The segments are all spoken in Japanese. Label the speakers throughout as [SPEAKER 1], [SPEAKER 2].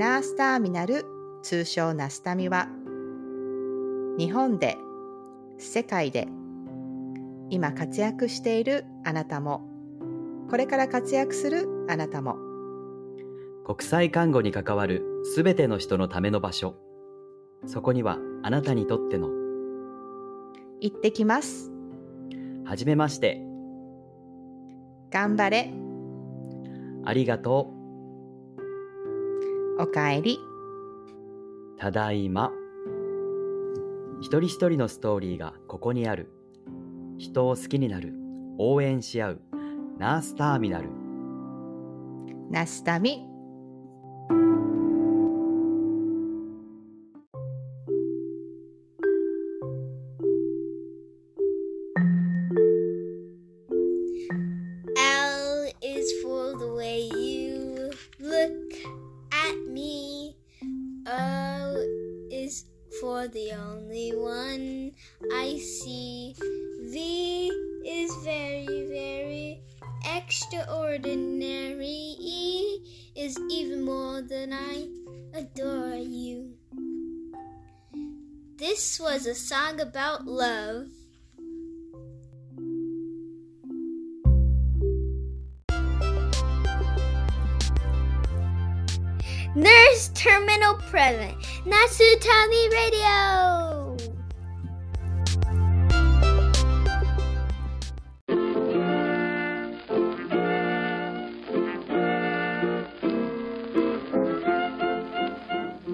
[SPEAKER 1] ナースターミナル通称ナスタミは日本で世界で今活躍しているあなたもこれから活躍するあなたも。
[SPEAKER 2] 国際看護に関わるすべての人のための場所。そこにはあなたにとっての
[SPEAKER 1] 行ってきます。
[SPEAKER 2] はじめまして。
[SPEAKER 1] 頑張れ。
[SPEAKER 2] ありがと
[SPEAKER 1] おかえり。
[SPEAKER 2] うただいま。一人一人のストーリーがここにある。人を好きになる。応援し合う。ナースターミナル。
[SPEAKER 1] ナスタミ a song about love. Nurse Terminal Present, Nasutami Radio!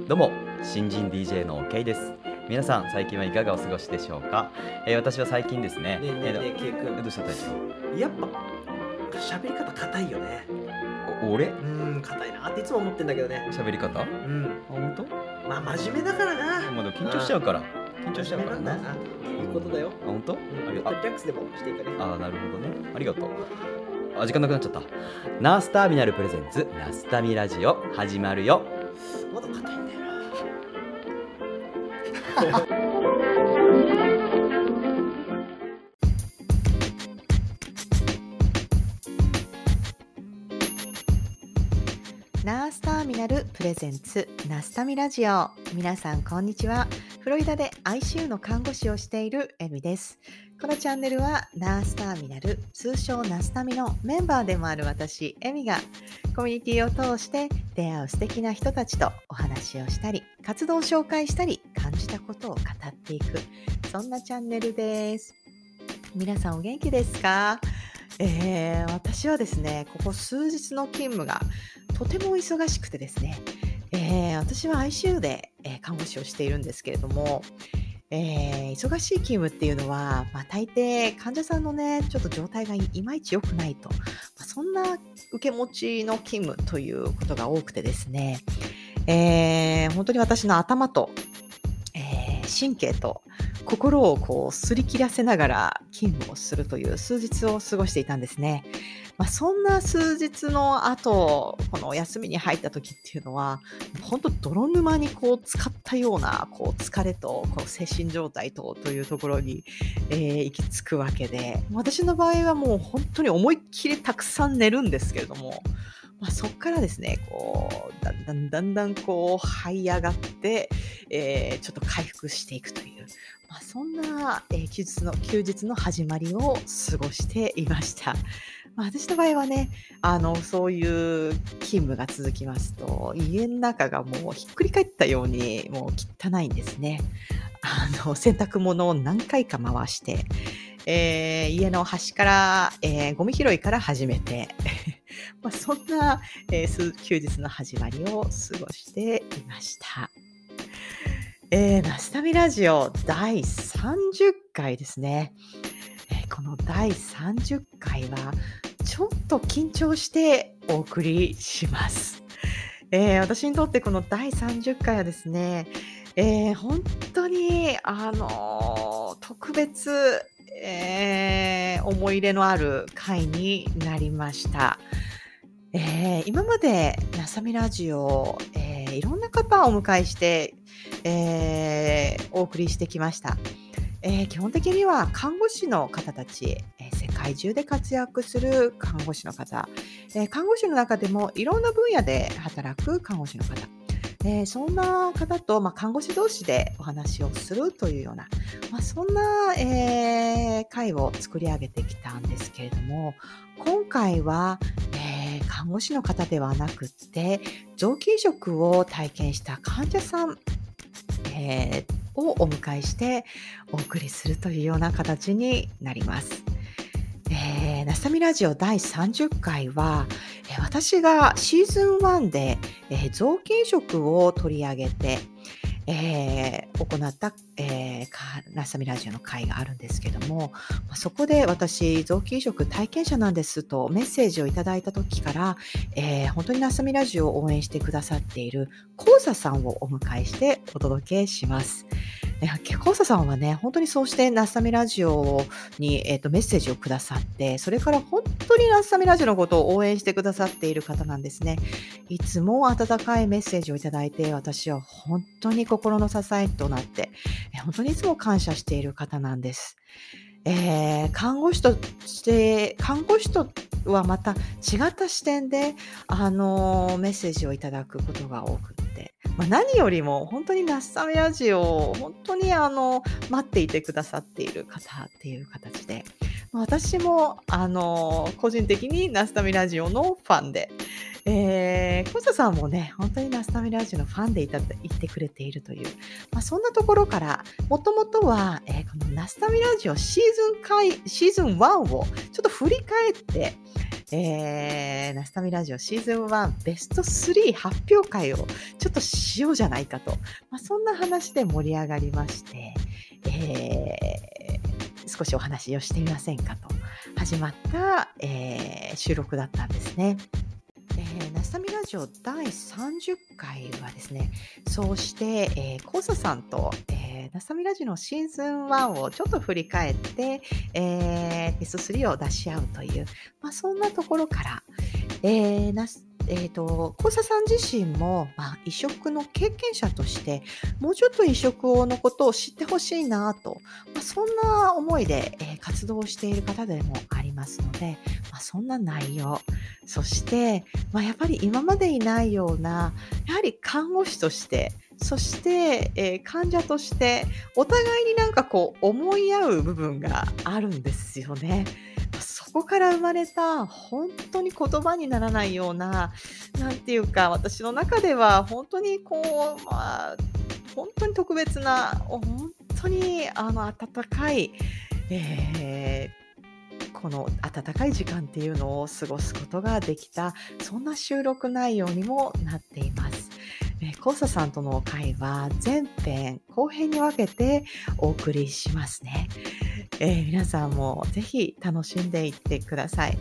[SPEAKER 2] どうも新人 DJ の OK です皆さん最近はいかがお過ごしでしょうか、えー、私は最近ですね
[SPEAKER 3] ねえねえねえ、ケイ君。
[SPEAKER 2] どうした大
[SPEAKER 3] 長？やっぱ喋り方硬いよね。
[SPEAKER 2] 俺？
[SPEAKER 3] うん硬いなっていつも思ってんだけどね。
[SPEAKER 2] 喋り方？
[SPEAKER 3] うん。
[SPEAKER 2] 本当？
[SPEAKER 3] まあ真面目だからな。
[SPEAKER 2] まだ緊張しちゃうから。緊張しちゃうからな。
[SPEAKER 3] あいうことだよ。
[SPEAKER 2] あ本当、うん、
[SPEAKER 3] ありがとう。リラックスでもしていいかね。
[SPEAKER 2] あなるほどね。ありがとう。あ時間なくなっちゃった。ナースターミナルプレゼンツナスタミラジオ始まるよ。
[SPEAKER 3] まだ硬い
[SPEAKER 1] ナースターミナルプレゼンツナスタミラジオ。皆さんこんにちは。フロリダで ICU の看護師をしているエミです。このチャンネルはナースターミナル通称ナスタミのメンバーでもある私エミがコミュニティを通して出会う素敵な人たちとお話をしたり活動を紹介したり感じたことを語っていくそんなチャンネルです。皆さんお元気ですか？えー、私はですねここ数日の勤務がとても忙しくてですね、えー、私は ICU で、え、看護師をしているんですけれども、えー、忙しい勤務っていうのは、まあ、大抵患者さんのねちょっと状態がいまいち良くないと、まあ、そんな受け持ちの勤務ということが多くてですね、えー、本当に私の頭と、えー、神経と心をこうすり切らせながら勤務をするという数日を過ごしていたんですね。まあ、そんな数日の後、このお休みに入った時っていうのは、本当泥沼にこう使ったようなこう疲れとこの精神状態とというところに、えー、行き着くわけで、私の場合はもう本当に思いっきりたくさん寝るんですけれども、まあ、そこからですね、こう、だんだんだんだんこう、這い上がって、えー、ちょっと回復していくという、まあ、そんな、えー、休日の、休日の始まりを過ごしていました。まあ、私の場合はね、あの、そういう勤務が続きますと、家の中がもうひっくり返ったように、もう汚いんですね。あの、洗濯物を何回か回して、えー、家の端から、えー、ゴミ拾いから始めて、まあ、そんな、えー、休日の始まりを過ごしていました。えー、ナスタミラジオ第30回ですね。この第30回はちょっと緊張してお送りします。えー、私にとってこの第30回はですね、えー、本当に、あのー、特別、え、思い入れのある回になりました。え、今までなさみラジオ、え、いろんな方をお迎えして、え、お送りしてきました。え、基本的には看護師の方たち、えー、世界中で活躍する看護師の方、え、看護師の中でもいろんな分野で働く看護師の方、えそんな方と、ま、看護師同士でお話をするというような、ま、そんな、えー会を作り上げてきたんですけれども今回は、えー看護師の方ではなくって臓器移植を体験した患者さん、えーをお迎えしてお送りするというような形になります。えー、ナスタミラジオ第30回は、えー私がシーズン1で、えー臓器移植を取り上げて、えー行った、えーナスタミラジオの回があるんですけども、まあそこで私、臓器移植体験者なんですとメッセージをいただいた時から、えー本当にナスタミラジオを応援してくださっているコウサさんをお迎えしてお届けします。えーコウサさんはね、本当にそうしてナスタミラジオに、えーとメッセージをくださって、それから本当にナスタミラジオのことを応援してくださっている方なんですね。いつも温かいメッセージをいただいて、私は本当に心の支えとなって、本当にいつも感謝している方なんです。えー看護師として、看護師とはまた違った視点で、あのメッセージをいただくことが多くて、まあ、何よりも本当にナスタミラジオを本当にあの待っていてくださっている方っていう形で、私もあの個人的にナスタミラジオのファンで、えー、コサさんもね、本当にナスタミラジオのファンでいた言ってくれているという、まあ、そんなところから、もともとは、えーこのナスタミラジオシーズン回、シーズン1をちょっと振り返って、えー、ナスタミラジオシーズン1ベスト3発表会をちょっとしようじゃないかと、まあ、そんな話で盛り上がりまして、えー少しお話をしてみませんかと始まった、えー収録だったんですね。ナスタミラジオ第30回はですね、そうして、えー、コウサさんと、えーナスタミラジオのシーズン1をちょっと振り返って、えーテスト3を出し合うという、まあ、そんなところから、えーナスえー、と、コウサさん自身も、まあ、移植の経験者として、もうちょっと移植のことを知ってほしいなと、まあ、そんな思いで、えー活動している方でもありますので、まあ、そんな内容、そして、まあ、やっぱり今までいないような、やはり看護師として、そして、えー患者として、お互いになんかこう思い合う部分があるんですよね。そこから生まれた本当に言葉にならないような、なんていうか、私の中では本当にこう、まあ、本当に特別な、本当にあの温かい、えーこの温かい時間っていうのを過ごすことができた、そんな収録内容にもなっています。えー、コーサさんとの会は前編後編に分けてお送りしますね。えー皆さんもぜひ楽しんでいってください。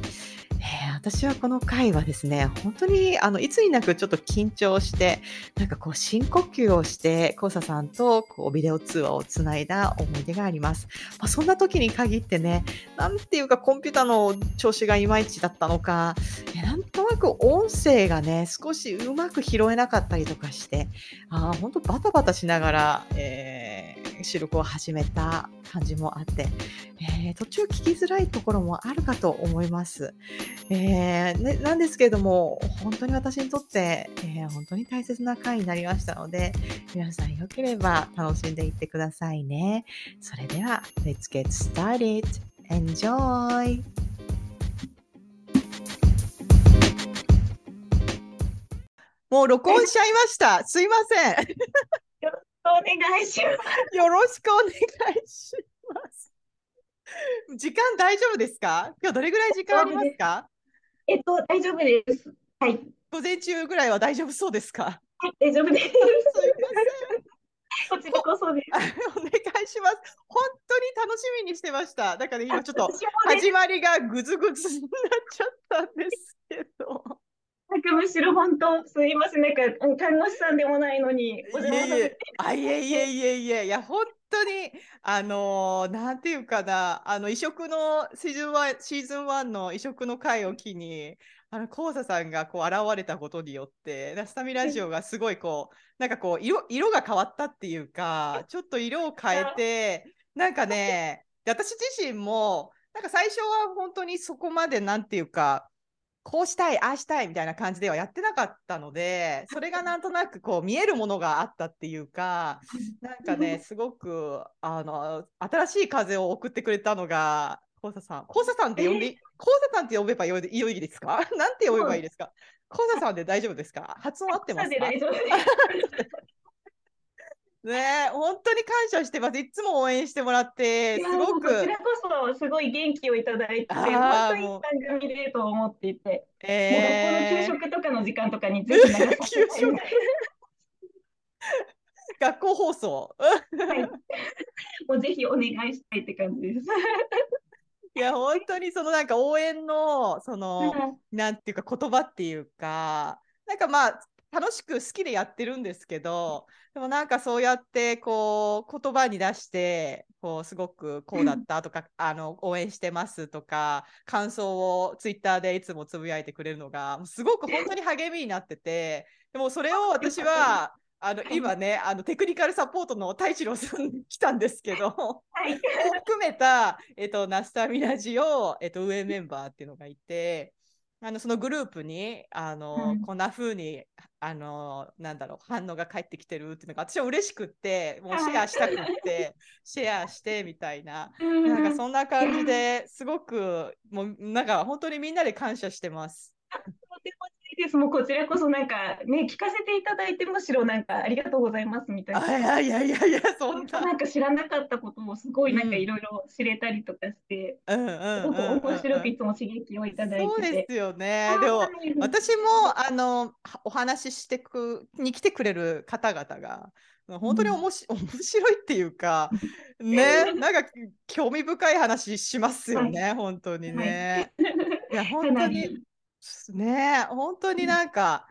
[SPEAKER 1] 私はこの回はですね、本当にあのいつになくちょっと緊張して、なんかこう深呼吸をして、コーサさんとこうビデオ通話をつないだ思い出があります。まあ、そんな時に限ってね、なんていうかコンピューターの調子がいまいちだったのか、なんとなく音声がね、少しうまく拾えなかったりとかして、あ本当バタバタしながら、えー収録を始めた感じもあって、えー途中聞きづらいところもあるかと思います。えーね、なんですけれども、本当に私にとって、えー本当に大切な回になりましたので、皆さんよければ楽しんでいってくださいね。それでは、Let's get started! Enjoy! もう録音しちゃいました。すいません。
[SPEAKER 4] お願いします。
[SPEAKER 1] よろしくお願いします。時間大丈夫ですか？今日どれぐらい時間ありますか？
[SPEAKER 4] えっと、大丈夫です。はい。
[SPEAKER 1] 午前中ぐらいは大丈夫そうですか？
[SPEAKER 4] はい、大丈夫です。
[SPEAKER 1] す
[SPEAKER 4] こちらこそです。
[SPEAKER 1] お願いします。本当に楽しみにしてました。だから今ちょっと始まりがぐずぐずになっちゃったんですけど。
[SPEAKER 4] なんかむしろ本当、すいません。なんか、うん看護師さんでもないのに、お邪魔させて
[SPEAKER 1] いえいえ、あ、いえいえいえいえ、いや、本当に、あのーなんていうかな、あの、移植のシーズン1、シーズン1の移植の回を機に、あの、コウサさんがこう現れたことによって、ラスタミラジオがすごいこう、なんかこう、色、色が変わったっていうか、ちょっと色を変えて、なんかね、で私自身も、なんか最初は本当にそこまでなんていうか、
[SPEAKER 5] こうしたい、ああしたいみたいな感じではやってなかったので、それがなんとなくこう見えるものがあったっていうか、なんかね、すごくあの新しい風を送ってくれたのが、コウサさん。コウサさんって呼んで、コウサさんって呼べばよいいいですか？なんて呼べばいいですか？コウサさんで大丈夫ですか？発音合ってますか？ね本当に感謝してます。いつも応援してもらって、すごく
[SPEAKER 4] こち。らこそすごい元気をいただいて、本当に番組でと思っていて、もう学校の
[SPEAKER 5] え
[SPEAKER 4] 給食とかの時間とかにぜひ流させて
[SPEAKER 5] 学校放送。
[SPEAKER 4] はい もうぜひお願いしたいって感じです。
[SPEAKER 5] いや、本当にそのなんか応援の、その、なんていうか言葉っていうか、なんかまあ、楽しく好きでやってるんですけど、でもなんかそうやってこう言葉に出して、こうすごくこうだったとか、あの応援してますとか、感想をツイッターでいつもつぶやいてくれるのが、すごく本当に励みになってて、でもそれを私は、あの今ね、あのテクニカルサポートの太一郎さんに来たんですけど、
[SPEAKER 4] はい。
[SPEAKER 5] を 含めた、えっと、ナスタミラジオ、えっと、運営メンバーっていうのがいて、あのそのグループにあの、
[SPEAKER 4] うん
[SPEAKER 5] こんな風にあのなんだろう反応が返ってきてるっていうのが私は嬉しくってもうシェアしたくって シェアしてみたいな。なんかそんな感じですごくもうなんか本当にみんなで感謝してます。
[SPEAKER 4] とてもいいです。もうこちらこそなんかね、聞かせていただいてむしろなんかありがとうございますみたいな。
[SPEAKER 5] あいやいやいやいやそんな。
[SPEAKER 4] なんか知らなかったこともすごいなんか
[SPEAKER 5] うん
[SPEAKER 4] いろいろ知れたりとかして、
[SPEAKER 5] うんうん
[SPEAKER 4] すごく
[SPEAKER 5] うんうん
[SPEAKER 4] 面白くいつも刺激をいただい
[SPEAKER 5] そう
[SPEAKER 4] てて。
[SPEAKER 5] ですよね。でも
[SPEAKER 4] はい
[SPEAKER 5] 私もあのはお話ししてくに来てくれる方々が本当におもし、面白いっていうか ねなんか興味深い話しますよね、本当にね。い、や
[SPEAKER 4] か
[SPEAKER 5] 本当に ね本当になんか。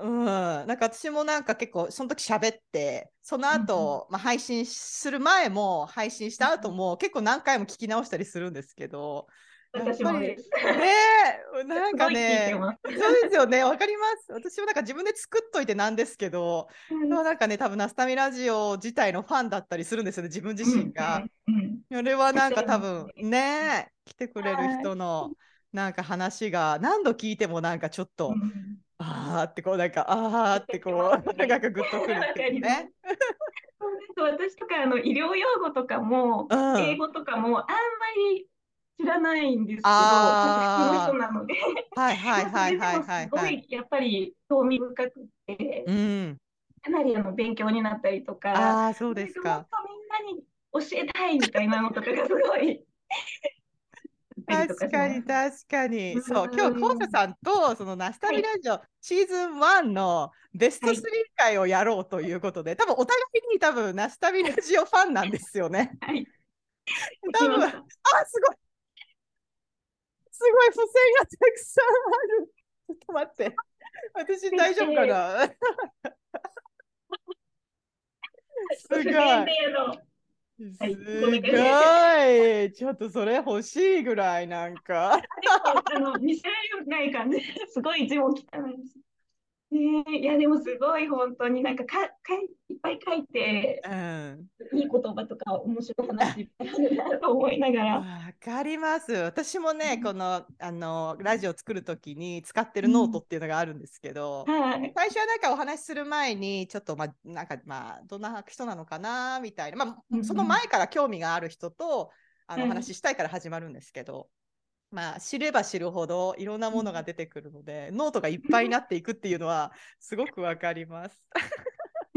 [SPEAKER 5] うん、なんか私もなんか結構その時喋ってその後、まあ配信する前も配信した後も結構何回も聞き直したりするんですけど
[SPEAKER 4] 私も。
[SPEAKER 5] ねえなんかね。そうですよね、わかります。私もなんか自分で作っといてなんですけど、でもなんかね、多分ナスタミラジオ自体のファンだったりするんですよね、自分自身が。
[SPEAKER 4] うんうんうん
[SPEAKER 5] それはなんか多分ね、来てくれる人のなんか話が何度聞いてもなんかちょっと、
[SPEAKER 4] うん
[SPEAKER 5] あーってこうなんか、あーってこう、なんかグッとくるっていうね。
[SPEAKER 4] そうです私とかあの医療用語とかも、
[SPEAKER 5] うん
[SPEAKER 4] 英語とかもあんまり知らないんですけど、
[SPEAKER 5] あ
[SPEAKER 4] の人なので、
[SPEAKER 5] はいはいはいはいはい
[SPEAKER 4] すご
[SPEAKER 5] はい。
[SPEAKER 4] いやっぱり興味深くて、
[SPEAKER 5] うん。
[SPEAKER 4] かなりあの勉強になったりとか、
[SPEAKER 5] ああ、そうですか。
[SPEAKER 4] とみんなに教えたいみたいなのとかがすごい。
[SPEAKER 5] 確かに確かに。
[SPEAKER 4] うん
[SPEAKER 5] そう、今日、コウサさんと、そのナスタミラジオシーズン1のベスト
[SPEAKER 4] はい
[SPEAKER 5] 3回をやろうということで、多分お互いに多分ナスタミラジオファンなんですよね。
[SPEAKER 4] はい。
[SPEAKER 5] 多分、あ、すごい。すごい、付箋がたくさんある。ちょっと待って。私大丈夫かな？すごい。す
[SPEAKER 4] はい
[SPEAKER 5] ごい。ちょっとそれ欲しいぐらいなんか。
[SPEAKER 4] あの見せられない感じ、すごい字も汚いです。ねえ、いやでもすごい本当になんかかかいいっぱい書いて
[SPEAKER 5] うん。
[SPEAKER 4] いい言葉とか面白い話いっぱいあるなと思いながら。
[SPEAKER 5] わかります。私もね、このあのラジオ作るときに使ってるノートっていうのがあるんですけど、
[SPEAKER 4] はい。
[SPEAKER 5] 最初はなんかお話しする前に、ちょっとまあ、なんかまあ、どんな人なのかなみたいな、まあ、その前から興味がある人とあのお
[SPEAKER 4] はい
[SPEAKER 5] 話ししたいから始まるんですけど、まあ、知れば知るほどいろんなものが出てくるので、ノートがいっぱいになっていくっていうのは、すごくわかります。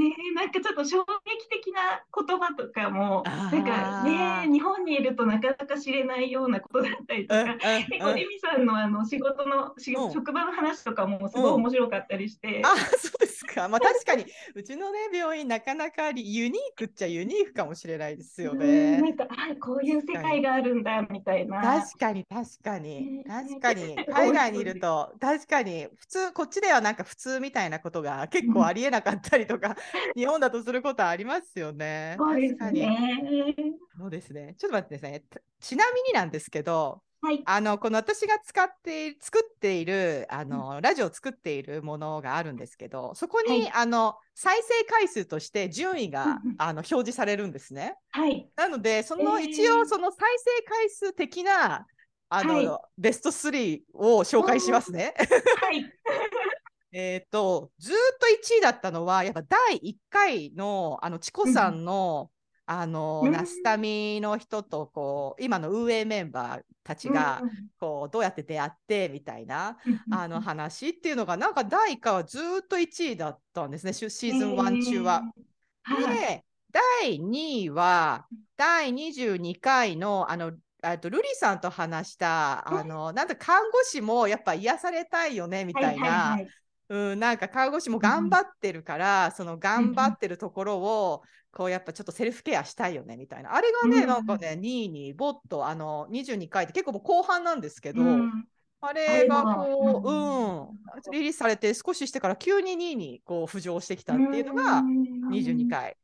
[SPEAKER 4] ねえ、なんかちょっと衝撃的な言葉とかも、なんかねえ、日本にいるとなかなか知れないようなことだったりと
[SPEAKER 5] うん
[SPEAKER 4] か、結構
[SPEAKER 5] うんうん。
[SPEAKER 4] エミさんのあの仕事の職場の話とかもすごい面白かったりして、
[SPEAKER 5] あ、そうですか。まあ確かに、うちのね、病院、なかなかユニークっちゃユニークかもしれないですよ
[SPEAKER 4] うん
[SPEAKER 5] ね。
[SPEAKER 4] なんかあこういう世界があるんだみたいな。
[SPEAKER 5] 確かに、確かに。
[SPEAKER 4] ね、
[SPEAKER 5] 確かに、海外にいると、確かに、普通、こっちではなんか普通みたいなことが結構ありえなかったりとか、日本だとすることありますよね。
[SPEAKER 4] そうです
[SPEAKER 5] 確かに。
[SPEAKER 4] ね。
[SPEAKER 5] そうですね。ちょっと待ってくださいね。ちなみになんですけど、
[SPEAKER 4] はい。
[SPEAKER 5] あのこの私が使って作っているあの、ラジオを作っているものがあるんですけどそこに、
[SPEAKER 4] はい
[SPEAKER 5] あの再生回数として順位が、
[SPEAKER 4] うんうん
[SPEAKER 5] あの表示されるんですね。
[SPEAKER 4] はい。
[SPEAKER 5] なのでその、
[SPEAKER 4] えー
[SPEAKER 5] 一応その再生回数的なあの、
[SPEAKER 4] はい
[SPEAKER 5] ベスト3を紹介しますね。
[SPEAKER 4] はい。
[SPEAKER 5] えっと、ずーっと1位だったのは、やっぱ第1回の、あの、チコさんの、あの、
[SPEAKER 4] うん
[SPEAKER 5] ナスタミの人と、こう、今の運営メンバーたちが、こう、どうやって出会って、みたいな、
[SPEAKER 4] うん
[SPEAKER 5] あの、話っていうのが、なんか第1回はずーっと1位だったんですね、シシーズン1中は。。
[SPEAKER 4] えーはい。
[SPEAKER 5] で、第2位は、第22回の、あの、あとルリさんと話した、あの、なんか看護師もやっぱ癒されたいよね、みたいな、
[SPEAKER 4] い。
[SPEAKER 5] うん、なんか看護師も頑張ってるから、その頑張ってるところを、こうやっぱちょっとセルフケアしたいよねみたいな。あれがね、
[SPEAKER 4] うん。
[SPEAKER 5] なんかね、2位にボッとあの22回って結構もう後半なんですけど、
[SPEAKER 4] うん。
[SPEAKER 5] あれがこう、
[SPEAKER 4] う
[SPEAKER 5] うん、リリースされて少ししてから急に2位にこう浮上してきたっていうのが22回。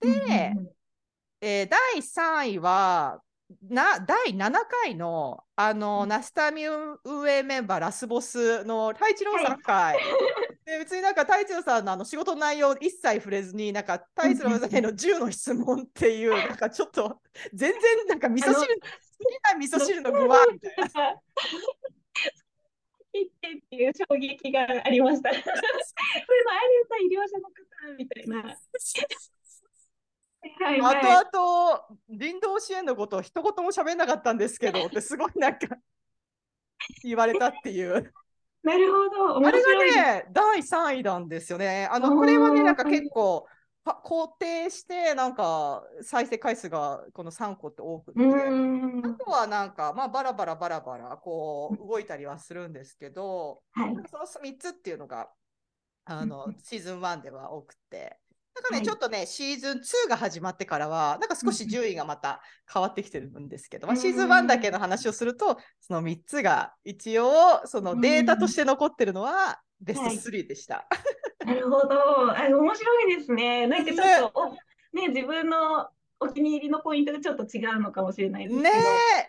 [SPEAKER 5] で、えー第3位は、な第7回のあの、ナスタミ運営メンバーラスボスの太一郎さん会、で別になんか太一郎さんのあの仕事の内容一切触れずになんか太一郎さんへの10の質問っていうなんかちょっと全然なんか味噌汁好きな味噌汁の具はみたいな。
[SPEAKER 4] 切ってっていう衝撃がありました。それのあれさ、医療者の方みたいな。はいはい。
[SPEAKER 5] あとあと人道支援のことを一言も喋んなかったんですけどってすごいなんか 言われたっていう。
[SPEAKER 4] なるほど。
[SPEAKER 5] あれ。がね、第3位なんですよね。あ
[SPEAKER 4] あ
[SPEAKER 5] の、これはね、
[SPEAKER 4] ー
[SPEAKER 5] なんか結構、パ肯定して、なんか再生回数がこの3個って多くて。あとはなんか、まあ、バラバラバラバラ、こう、動いたりはするんですけど、
[SPEAKER 4] はい。
[SPEAKER 5] その3つっていうのが、あ
[SPEAKER 4] う
[SPEAKER 5] の
[SPEAKER 4] ん、
[SPEAKER 5] シーズン1では多くて、なんかね、
[SPEAKER 4] はい
[SPEAKER 5] ちょっとね、シーズン2が始まってからは、なんか少し順位がまた変わってきてるんですけど、まあ、シーズン1だけの話をすると、その3つが一応、そのデータとして残ってるのは、ベスト
[SPEAKER 4] はい
[SPEAKER 5] 3でした。
[SPEAKER 4] なるほど。あ、面白いですね。なんかちょっと、おね、自分のお気に入りのポイントがちょっと違うのかもしれないですけど。
[SPEAKER 5] ね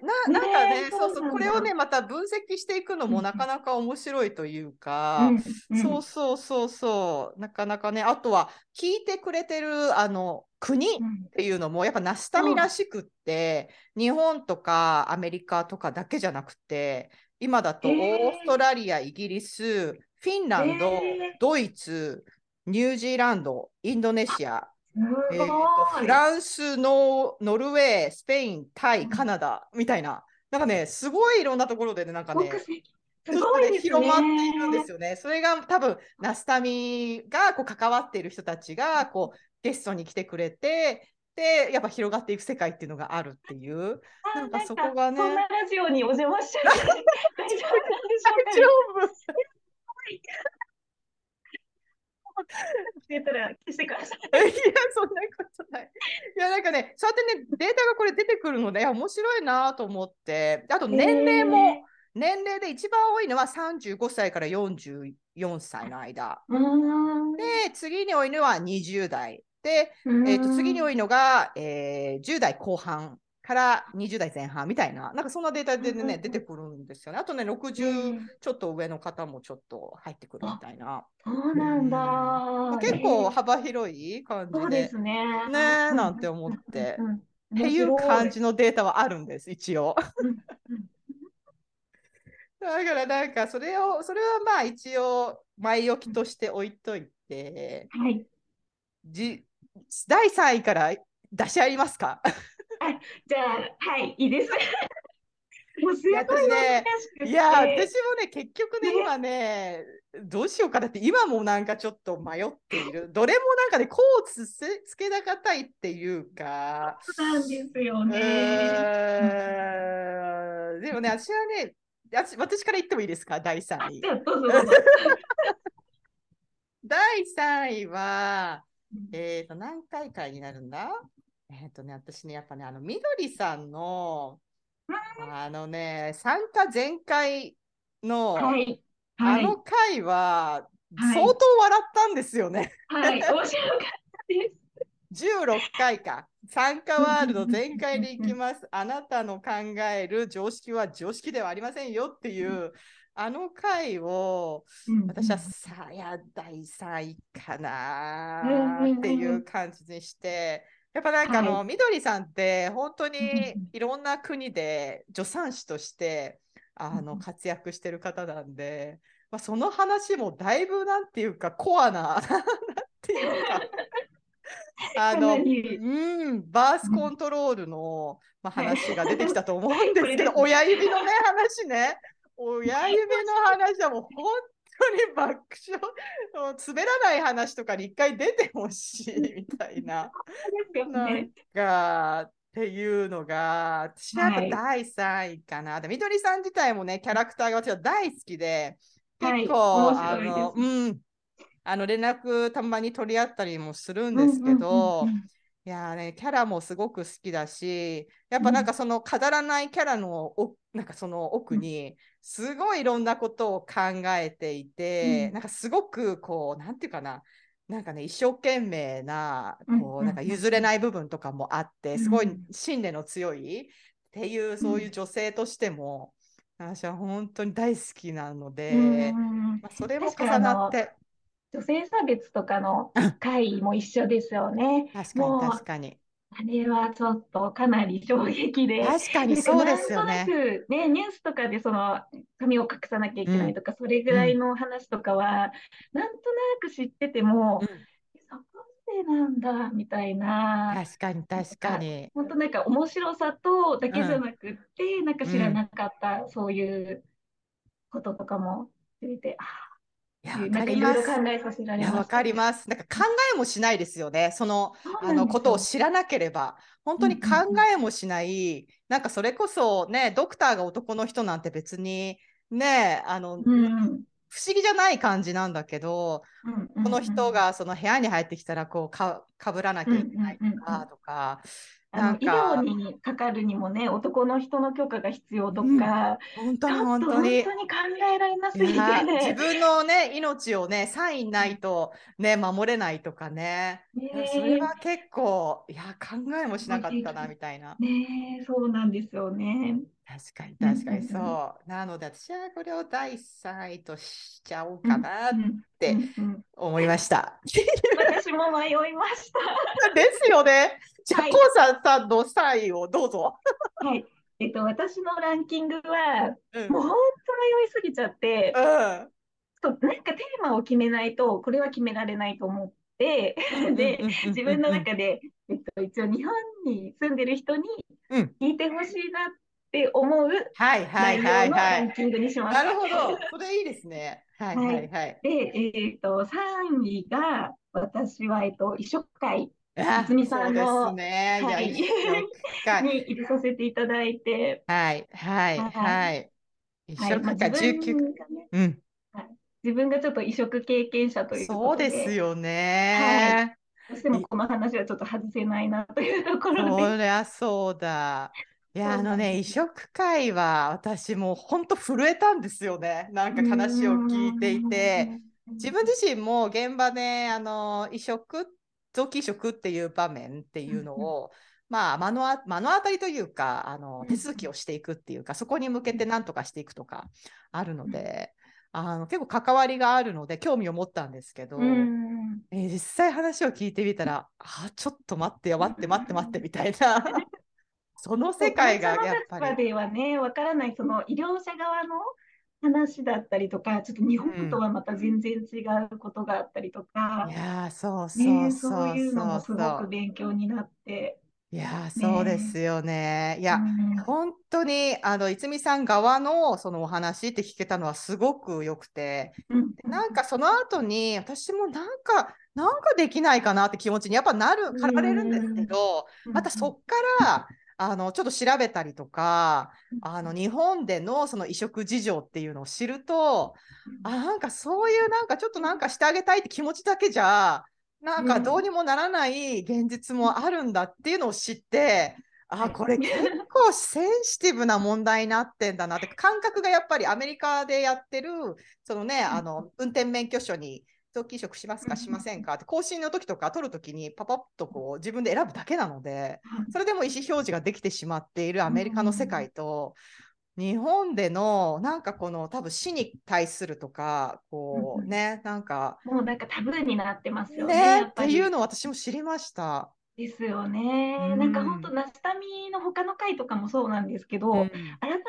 [SPEAKER 5] え、ななんかね
[SPEAKER 4] ねえ
[SPEAKER 5] そうそう、これをね、また分析していくの
[SPEAKER 4] うん
[SPEAKER 5] もなかなか面白いという
[SPEAKER 4] う
[SPEAKER 5] か、
[SPEAKER 4] んうん。
[SPEAKER 5] そうそうそうそう、なかなかね、あとは聞いてくれてるあの国っ
[SPEAKER 4] うん。
[SPEAKER 5] ていうのも、やっぱナスタミらしくって、日本とかアメリカとかだけじゃなくて、今だとオ
[SPEAKER 4] えー。
[SPEAKER 5] ーストラリア、イギリス、フィンランド、
[SPEAKER 4] えー。
[SPEAKER 5] ドイツ、ニュージーランド、インドネシア、
[SPEAKER 4] す
[SPEAKER 5] えーと。フランスノ、ノルウェー、スペイン、タイ、
[SPEAKER 4] うん
[SPEAKER 5] カナダみたいな、なんかね、すごいいろんなところでね、なんかね、
[SPEAKER 4] すごいね。
[SPEAKER 5] 広まっているんですよね。それが多分、ナスタミがこう関わっている人たちがこうゲストに来てくれて、で、やっぱ広がっていく世界っていうのがあるっていう。
[SPEAKER 4] あ
[SPEAKER 5] なんかそこがね
[SPEAKER 4] そんなラジオにお邪魔しちゃって 大丈夫なんでしょうか
[SPEAKER 5] 大丈夫
[SPEAKER 4] 言ったら消してください。
[SPEAKER 5] いや、そんなことない。いや、なんかね、そうやってね、データがこれ出てくるので、面白いなと思って、あと年齢も、年齢で一番多いのは35歳から44歳の間。で、次に多いのは20代。で、えー、と次に多いのが、えー10代後半から20代前半みたいな、なんかそんなデータでね、
[SPEAKER 4] うんうんうん
[SPEAKER 5] 出てくるんですよね。あとね、
[SPEAKER 4] う
[SPEAKER 5] 60
[SPEAKER 4] ん
[SPEAKER 5] ちょっと上の方もちょっと入ってくるみたいな。
[SPEAKER 4] そうなんだ。
[SPEAKER 5] まあ結構幅広い感じで
[SPEAKER 4] そうで。すね。
[SPEAKER 5] ねえなんて思ってっていう感じ
[SPEAKER 4] 面
[SPEAKER 5] のデータはあるんです、一応。だからなんかそれを、それはまあ一応前置きとして置いといて、
[SPEAKER 4] はい。
[SPEAKER 5] じ第3位から出し合いますか？
[SPEAKER 4] じゃあ、はい、いいです。もうすごい難しくて。
[SPEAKER 5] いや、私もね、結局ね、
[SPEAKER 4] ね
[SPEAKER 5] 今ね、どうしようかなって、今もなんかちょっと迷っている。どれもなんかね、こうつせつけながたいっていうか、
[SPEAKER 4] そうなんですよ
[SPEAKER 5] う
[SPEAKER 4] ね。
[SPEAKER 5] でもね、私はね、私私から言ってもいいですか、第3位。第3位は、えっ、と、何回かになるんだ？えっ、とね、私ね、やっぱね、あの、みどりさんの、あのね、参加前回の、
[SPEAKER 4] はい。
[SPEAKER 5] あ
[SPEAKER 4] はい。
[SPEAKER 5] の回は、
[SPEAKER 4] はい
[SPEAKER 5] 相当笑ったんですよね。
[SPEAKER 4] はい。面白かったです。
[SPEAKER 5] 16回か。参加ワールド全開でいきます。あなたの考える常識は常識ではありませんよっていう、あの回を、私はさや、第3位かなっていう感じにして、やっぱなんかあの、
[SPEAKER 4] は
[SPEAKER 5] みどりさんって本当にいろんな国で助産師としてあの活躍してる方なんで、まあ、その話もだいぶなんていうかコアなていうか。あの、うん、バースコントロールの、まあ、
[SPEAKER 4] はい
[SPEAKER 5] 話が出てきたと思うんですけど、親指のね話ね。親指の話はもう本当に爆笑もう滑らない話とかに一回出てほしいみたいな。なん
[SPEAKER 4] ね。
[SPEAKER 5] かっていうのが私はやっぱ
[SPEAKER 4] はい
[SPEAKER 5] 第3位かな。でみどりさん自体もねキャラクターが私は大好きで
[SPEAKER 4] はい
[SPEAKER 5] 結構、
[SPEAKER 4] 面
[SPEAKER 5] あ
[SPEAKER 4] 白いです
[SPEAKER 5] のうんあの連絡たまに取り合ったりもするんですけど、いやーね、キャラもすごく好きだし、やっぱなんかその飾らないキャラのおなんかその奥に、すごいいろんなことを考えていて、
[SPEAKER 4] うん。
[SPEAKER 5] なんかすごくこう、なんていうかな、なんかね、一生懸命な、
[SPEAKER 4] うん。
[SPEAKER 5] こう、
[SPEAKER 4] うん
[SPEAKER 5] なん。か譲れない部分とかもあって、すごい
[SPEAKER 4] うん
[SPEAKER 5] 信念の強いっていう、そういう女性としても、私は本当に大好きなので、
[SPEAKER 4] うん。
[SPEAKER 5] まあ、それも重なって、
[SPEAKER 4] 女性差別とかの会も一緒ですよね。
[SPEAKER 5] 確かに確かに。
[SPEAKER 4] あれはちょっとかなり衝撃で。
[SPEAKER 5] 確かにそうですよね
[SPEAKER 4] なんと。なくね、ニュースとかでその髪を隠さなきゃいけないとか、それぐらいの話とかは、なんとなく知ってても、
[SPEAKER 5] うん
[SPEAKER 4] そこまでなんだみたいな、
[SPEAKER 5] 確かに確かに。
[SPEAKER 4] 本当なんか面白さとだけじゃなくって、なんか知らなかった、そういうこととかも知れて、あ
[SPEAKER 5] わ
[SPEAKER 4] なんかいろいろ
[SPEAKER 5] かります。
[SPEAKER 4] 考えさせられ。
[SPEAKER 5] わかります。なんか考えもしないですよね。その、あのことを知らなければ。本当に考
[SPEAKER 4] うんうん
[SPEAKER 5] えもしない。なんかそれこそね、ドクターが男の人なんて別に、ね、あの、
[SPEAKER 4] うんうん
[SPEAKER 5] 不思議じゃない感じなんだけど、
[SPEAKER 4] うんうんうん
[SPEAKER 5] この人がその部屋に入ってきたら、こうか、かぶらなきゃいけないと
[SPEAKER 4] うんうんうん
[SPEAKER 5] か、とか、
[SPEAKER 4] あの医
[SPEAKER 5] なんか
[SPEAKER 4] 療にかかるにもね、男の人の許可が必要と
[SPEAKER 5] うん
[SPEAKER 4] か、
[SPEAKER 5] 本当に本当に。
[SPEAKER 4] 考えられなすぎて、
[SPEAKER 5] 自分のね、命をね、サインないとね、守れないとかね。いやそれ
[SPEAKER 4] ね
[SPEAKER 5] は結構、いや、考えもしなかったな、みたいな。
[SPEAKER 4] ねえそうなんですよね。
[SPEAKER 5] 確かに、
[SPEAKER 4] うん
[SPEAKER 5] 確かに
[SPEAKER 4] うんうん
[SPEAKER 5] そう。なので、私はこれを第3位としちゃおうかなっ
[SPEAKER 4] うん
[SPEAKER 5] て思いました。
[SPEAKER 4] 私も迷いました。
[SPEAKER 5] ですよね。じゃあ、
[SPEAKER 4] はい
[SPEAKER 5] コウさんさんの3位をどうぞ。
[SPEAKER 4] はい。えっと、私のランキングは、
[SPEAKER 5] うん。
[SPEAKER 4] もう本当迷いすぎちゃって、
[SPEAKER 5] うん
[SPEAKER 4] なんかテーマを決めないと、これは決められないと思って、で、自分の中で、えっと、一応日本に住んでる人に
[SPEAKER 5] うん
[SPEAKER 4] 聞いてほしいなって思う
[SPEAKER 5] はいはい
[SPEAKER 4] 内容の。ランキングにしました。
[SPEAKER 5] なるほど。それいいですね。はいはいはい。
[SPEAKER 4] で、えっと、3位が、私は、えっと、移植会
[SPEAKER 5] あ
[SPEAKER 4] つみさんの
[SPEAKER 5] そうですね。
[SPEAKER 4] はい。に入れさせていただいて、
[SPEAKER 5] はい。はい。
[SPEAKER 4] はい。
[SPEAKER 5] はい。一緒か。
[SPEAKER 4] 自
[SPEAKER 5] 19
[SPEAKER 4] 分がね、
[SPEAKER 5] うん。
[SPEAKER 4] 自分がちょっと移植経験者というこ
[SPEAKER 5] そう
[SPEAKER 4] とで、
[SPEAKER 5] ですよね。
[SPEAKER 4] どうしてもこの話はちょっと外せないなというところで、
[SPEAKER 5] そりゃそうだ。いや、あのね、移植会は私もう本当震えたんですよね。なんか話を聞いていて。自分自身も現場であの移植臓器移植っていう場面っていうのを、まあ、目のあ目の当たりというかあの
[SPEAKER 4] うん。
[SPEAKER 5] 手続きをしていくっていうかそこに向けて何とかしていくとかあるので、あの結構関わりがあるので興味を持ったんですけど、
[SPEAKER 4] うん
[SPEAKER 5] えー実際話を聞いてみたらあちょっと待ってよ待って待って待ってみたいな。その世界がやっぱり。
[SPEAKER 4] ね、わからない、その医療者側の話だったりとか、ちょっと日本とはまた全然違うことがあったりとか。
[SPEAKER 5] い、やーそうそう
[SPEAKER 4] ね、
[SPEAKER 5] そ
[SPEAKER 4] そうういうのもすごく勉強になって、
[SPEAKER 5] いやーそうですよね。いや、
[SPEAKER 4] うん。
[SPEAKER 5] 本当にあの逸美さん側のそのお話って聞けたのはすごく良くて、
[SPEAKER 4] うん。
[SPEAKER 5] なんかその後に私もなんかなんかできないかなって気持ちにやっぱなるかられるんですけど、またそっからあのちょっと調べたりとか、あの日本でのその移植事情っていうのを知ると、あなんかそういうなんかちょっとなんかしてあげたいって気持ちだけじゃなんかどうにもならない現実もあるんだっていうのを知って、あこれ結 構センシティブな問題になってんだなって感覚がやっぱりアメリカでやってるそのねあの運転免許証に臓器移植しますか？しませんか？って更新の時とか取る時にパパッとこう自分で選ぶだけなのでそれでも意思表示ができてしまっているアメリカの世界と日本でのなんかこの多分死に対するとかこうねなんか
[SPEAKER 4] もうなんかタブーになってますよね、
[SPEAKER 5] ねっ。ていうのを私も知りました。
[SPEAKER 4] ですよね。
[SPEAKER 5] うん。
[SPEAKER 4] なんか本当、ナスタミの他の回とかもそうなんですけど、
[SPEAKER 5] うん。
[SPEAKER 4] 改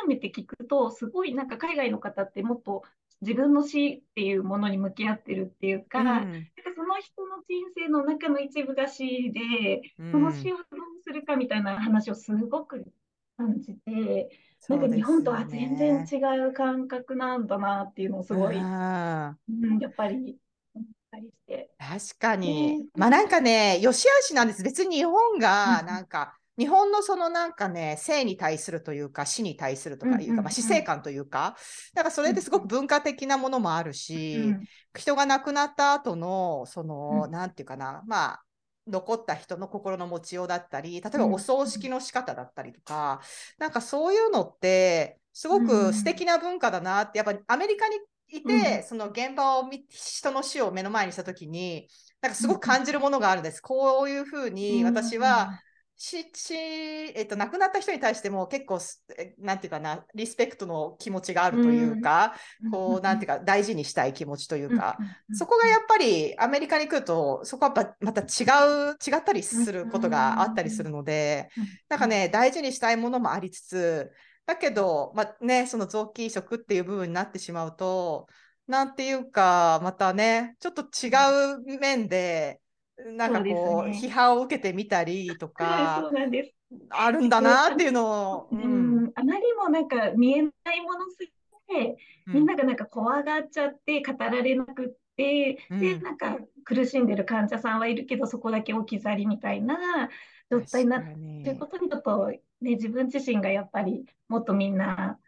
[SPEAKER 4] めて聞くと、すごいなんか海外の方ってもっと自分の死っていうものに向き合ってるっていうか、
[SPEAKER 5] うん。
[SPEAKER 4] なんかその人の人生の中の一部が死で、
[SPEAKER 5] うん。
[SPEAKER 4] その死をどうするかみたいな話をすごく感じて、なんか日本とは全然違う感覚なんだなっていうのをすごい、
[SPEAKER 5] あ
[SPEAKER 4] うん、やっぱり
[SPEAKER 5] 確かに、
[SPEAKER 4] ね。
[SPEAKER 5] まあなんかね、よしあしなんです。別に日本が
[SPEAKER 4] うん。
[SPEAKER 5] なんか、日本のそのなんかね、生に対するというか、死に対するとかいうか、
[SPEAKER 4] うんうんうん。
[SPEAKER 5] まあ、死生観というか、なんかそれってすごく文化的なものもあるし、
[SPEAKER 4] うん
[SPEAKER 5] 人が亡くなった後の、その、
[SPEAKER 4] うん。
[SPEAKER 5] なんていうかな、まあ、残った人の心の持ちようだったり、例えば
[SPEAKER 4] うん
[SPEAKER 5] お葬式の仕方だったりとか、なんかそういうのって、すご
[SPEAKER 4] うん
[SPEAKER 5] く素敵な文化だなって、やっぱアメリカにいて、
[SPEAKER 4] うん。
[SPEAKER 5] その現場を見、人の死を目の前にしたときに、なんかすごく感じるものがあるんです。こういうふうに私は、し、し、えっと、亡くなった人に対しても結構なんていうかな、リスペクトの気持ちがあるというか、こう、なんていうか、大事にしたい気持ちというか、そこがやっぱりアメリカに来ると、そこはまた違う、違ったりすることがあったりするので、なんかね、大事にしたいものもありつつ、だけど、まあね、その臓器移植っていう部分になってしまうと、なんていうか、またね、ちょっと違う面で、なんかこう、
[SPEAKER 4] ね。
[SPEAKER 5] 批判を受けてみたりと
[SPEAKER 4] そ
[SPEAKER 5] か
[SPEAKER 4] う、なんです。
[SPEAKER 5] あるんだなっていうのを、
[SPEAKER 4] う
[SPEAKER 5] うん。
[SPEAKER 4] ん、あまりもなんか見えないものすぎて、みんながなんか怖がっちゃって語られなくって、
[SPEAKER 5] うん。
[SPEAKER 4] で、なんか苦しんでる患者さんはいるけど、そこだけ置き去りみたいな状態になってることにちょっとね、自分自身がやっぱりもっとみんな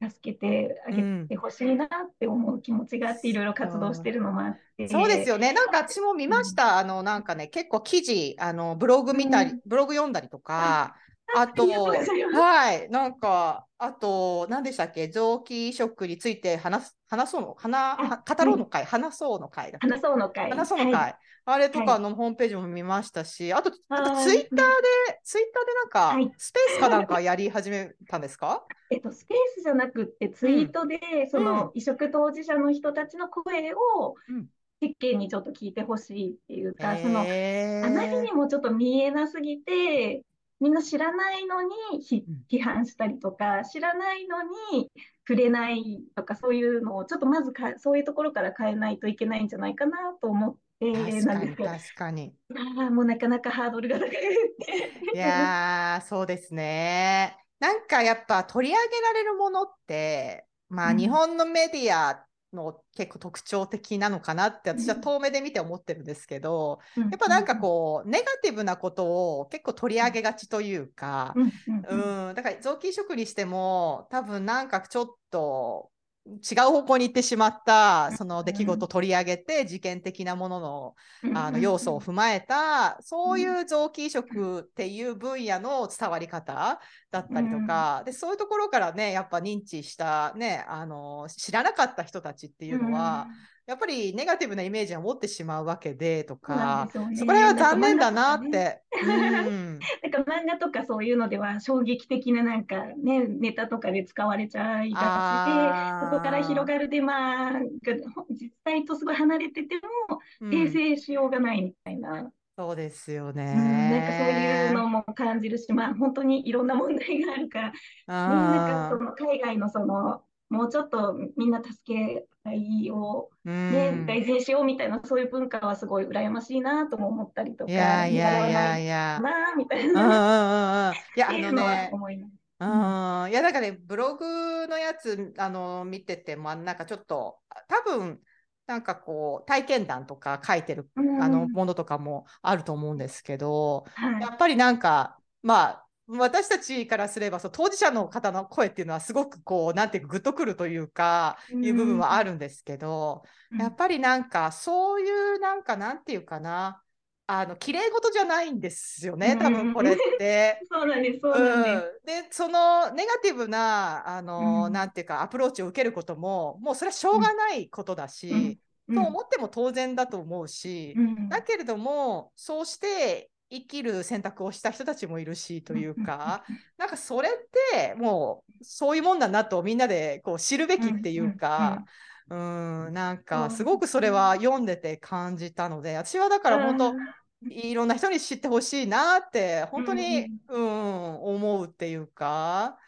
[SPEAKER 4] 助けてあげてほしいなって思う気持ちがあって、いろいろ活動してるのもあって。
[SPEAKER 5] そうですよね。なんか私も見ました。あの、なんかね、結構記事、あの、ブログ見たり、
[SPEAKER 4] うん。
[SPEAKER 5] ブログ読んだりとか、あと、はい、なんか、あと、何でしたっけ、臓器移植について話す、話そうの、話、は語ろうの会、話そうの会
[SPEAKER 4] 話そうの会。
[SPEAKER 5] 話そうの会、
[SPEAKER 4] はい
[SPEAKER 5] あれと
[SPEAKER 4] はい。
[SPEAKER 5] かのホームページも見ましたし、あと、あと
[SPEAKER 4] はい
[SPEAKER 5] ツイッターで、ツイッターでなんか、
[SPEAKER 4] はい。
[SPEAKER 5] スペースかなんかやり始めたんですか？
[SPEAKER 4] えっと、スペースじゃなくってツイートで、その移植当事者の人たちの声を
[SPEAKER 5] うん。
[SPEAKER 4] 世間にちょっと聞いてほしいっていうか、そのあまりにもちょっと見えなすぎて、みんな知らないのに批判したりとか、知らないのに触れないとか、そういうのをちょっとまずか、そういうところから変えないといけないんじゃないかなと思って
[SPEAKER 5] 確かに、
[SPEAKER 4] なんですけど、
[SPEAKER 5] 確かに。
[SPEAKER 4] ああ、もうなかなかハードルが高くて。
[SPEAKER 5] いやー、そうですね。なんかやっぱ取り上げられるものって、まあ
[SPEAKER 4] うん
[SPEAKER 5] 日本のメディアの結構特徴的なのかなって私は
[SPEAKER 4] うん
[SPEAKER 5] 遠目で見て思ってるんですけど、
[SPEAKER 4] や
[SPEAKER 5] やっぱなんかこう、ネガティブなことを結構取り上げがちというか、
[SPEAKER 4] うんうんうん
[SPEAKER 5] うん、だから臓器移植にしても多分なんかちょっと違う方向に行ってしまったその出来事を取り上げて事件的なもののあの要素を踏まえたそういう臓器移植っていう分野の伝わり方だったりとか、でそういうところからねやっぱ認知したねあの知らなかった人たちっていうのは、やっぱりネガティブなイメージを持ってしまうわけでとか
[SPEAKER 4] ですよ。ね
[SPEAKER 5] そこら辺は残念だなっ
[SPEAKER 4] なんか
[SPEAKER 5] て。うん。
[SPEAKER 4] なんか漫画とかそういうのでは衝撃的ななんかね、ネタとかで使われちゃいがちで、そこから広がるで、まあ、が実際とすごい離れてても、
[SPEAKER 5] うん。
[SPEAKER 4] 訂正しようがないみたいな、
[SPEAKER 5] そうですよ
[SPEAKER 4] うんなんかそういう
[SPEAKER 5] ね。
[SPEAKER 4] のも感じるし、まあ本当にいろんな問題があるから、ね、なんかその海外のその、もうちょっとみんな助け合いを、ね
[SPEAKER 5] うん
[SPEAKER 4] 大事にしようみたいな、そういう文化はすごい羨ましいなとも思ったりとか、
[SPEAKER 5] いやいやいや
[SPEAKER 4] い
[SPEAKER 5] いや。
[SPEAKER 4] なみたいな。
[SPEAKER 5] うん。いや、あ
[SPEAKER 4] の
[SPEAKER 5] ね。うん、いや、なんかね、ブログのやつ、あの、見てても、なんかちょっと、多分、なんかこう、体験談とか書いてる、
[SPEAKER 4] うん
[SPEAKER 5] あの、ものとかもあると思うんですけど、
[SPEAKER 4] はい
[SPEAKER 5] やっぱりなんか、まあ、私たちからすればそう当事者の方の声っていうのはすごくこうなんていうかグッとくるというか
[SPEAKER 4] うん。
[SPEAKER 5] いう部分はあるんですけど、
[SPEAKER 4] うん。
[SPEAKER 5] やっぱりなんかそういうなんかなんていうかなあの綺麗事じゃないんですよね多分これって。
[SPEAKER 4] そうなんです、そうなんです。
[SPEAKER 5] うん、でそのネガティブなあの、
[SPEAKER 4] うん。
[SPEAKER 5] なんていうかアプローチを受けることももうそれはしょうがないことだし、
[SPEAKER 4] うん。
[SPEAKER 5] と思っても当然だと思うし、
[SPEAKER 4] うん。
[SPEAKER 5] だけれどもそうして生きる選択をした人たちもいるしというか、なんかそれってもうそういうもんだなとみんなでこう知るべきっていうか、うんなんかすごくそれは読んでて感じたので私はだから本当、いろんな人に知ってほしいなって本当に、うん、うん、思うっていうか。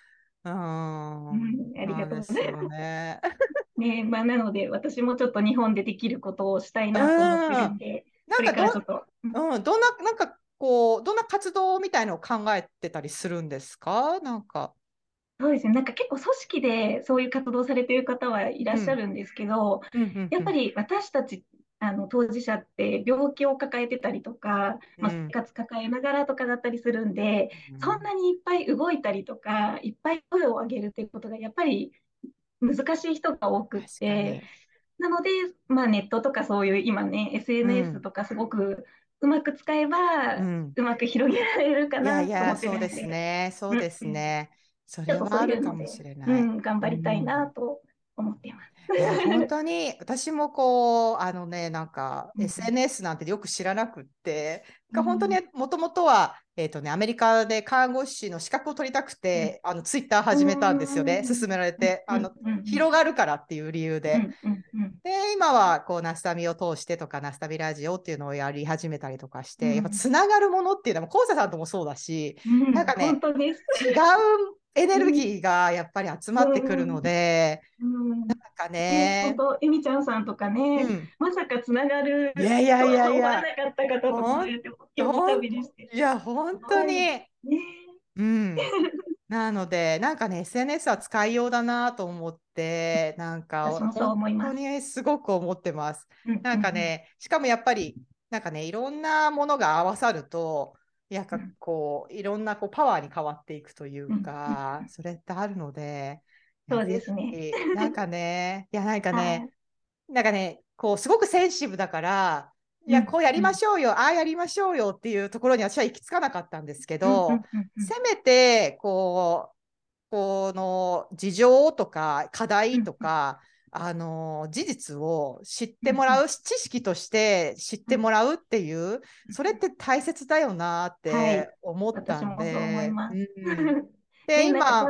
[SPEAKER 5] うん、
[SPEAKER 4] ありがとうございます。ね。ね まあ、なので私もちょっと日本でできることをしたいなと思ってるんで、
[SPEAKER 5] うん、なんかどうん、どんななんかこうどんな活動みたいのを考えてたりするんですか？なんか。
[SPEAKER 4] そうですね、なんか結構組織でそういう活動されている方はいらっしゃるんですけど、やっぱり私たちあの当事者って病気を抱えてたりとか、まあ、生活抱えながらとかだったりするんで、うん、そんなにいっぱい動いたりとかいっぱい声を上げるっていうことがやっぱり難しい人が多くってなので、まあ、ネットとかそういう今ね SNS とかすごくうまく使えば、うん、うまく広げられるかなと思っていやいや
[SPEAKER 5] そうですね。そうですね、うん、それはあるかもしれない。
[SPEAKER 4] うん、頑張りたいなと思っています。
[SPEAKER 5] 本当に私もこうあのねなんか SNS なんてよく知らなくって、うん、本当にもともとは、えーとね、アメリカで看護師の資格を取りたくて、うん、あのツイッター始めたんですよね、勧められて、あの広がるからっていう理由で。で今はこうナスタミを通してとかナスタミラジオっていうのをやり始めたりとかして、やっぱつながるものっていうのもコウサさんともそうだし、なんかね違うエネルギーがやっぱり集まってくるので、うん、なんかね。
[SPEAKER 4] 本当、えみちゃんさんとかね、うん、まさかつながる。
[SPEAKER 5] いやいやいやいや。
[SPEAKER 4] なかった方とこうやって
[SPEAKER 5] いや、本当に。ね、うん。なので、なんかね、SNS は使いようだなと思って、なんか、本当にすごく思ってます。なんかね、しかもやっぱり、なんかね、いろんなものが合わさると、やかこういろんなこうパワーに変わっていくというか、それってあるので、
[SPEAKER 4] そうですね。
[SPEAKER 5] なんかね、いやなんかね、はい、なんかね、こうすごくセンシブだから、いや、こうやりましょうよ、うん、ああやりましょうよっていうところに私は行き着かなかったんですけど、せめて、こう、この事情とか課題とか、あの事実を知ってもらう、知識として知ってもらうっていう、それって大切だよなって思ったんで。はい、
[SPEAKER 4] で今、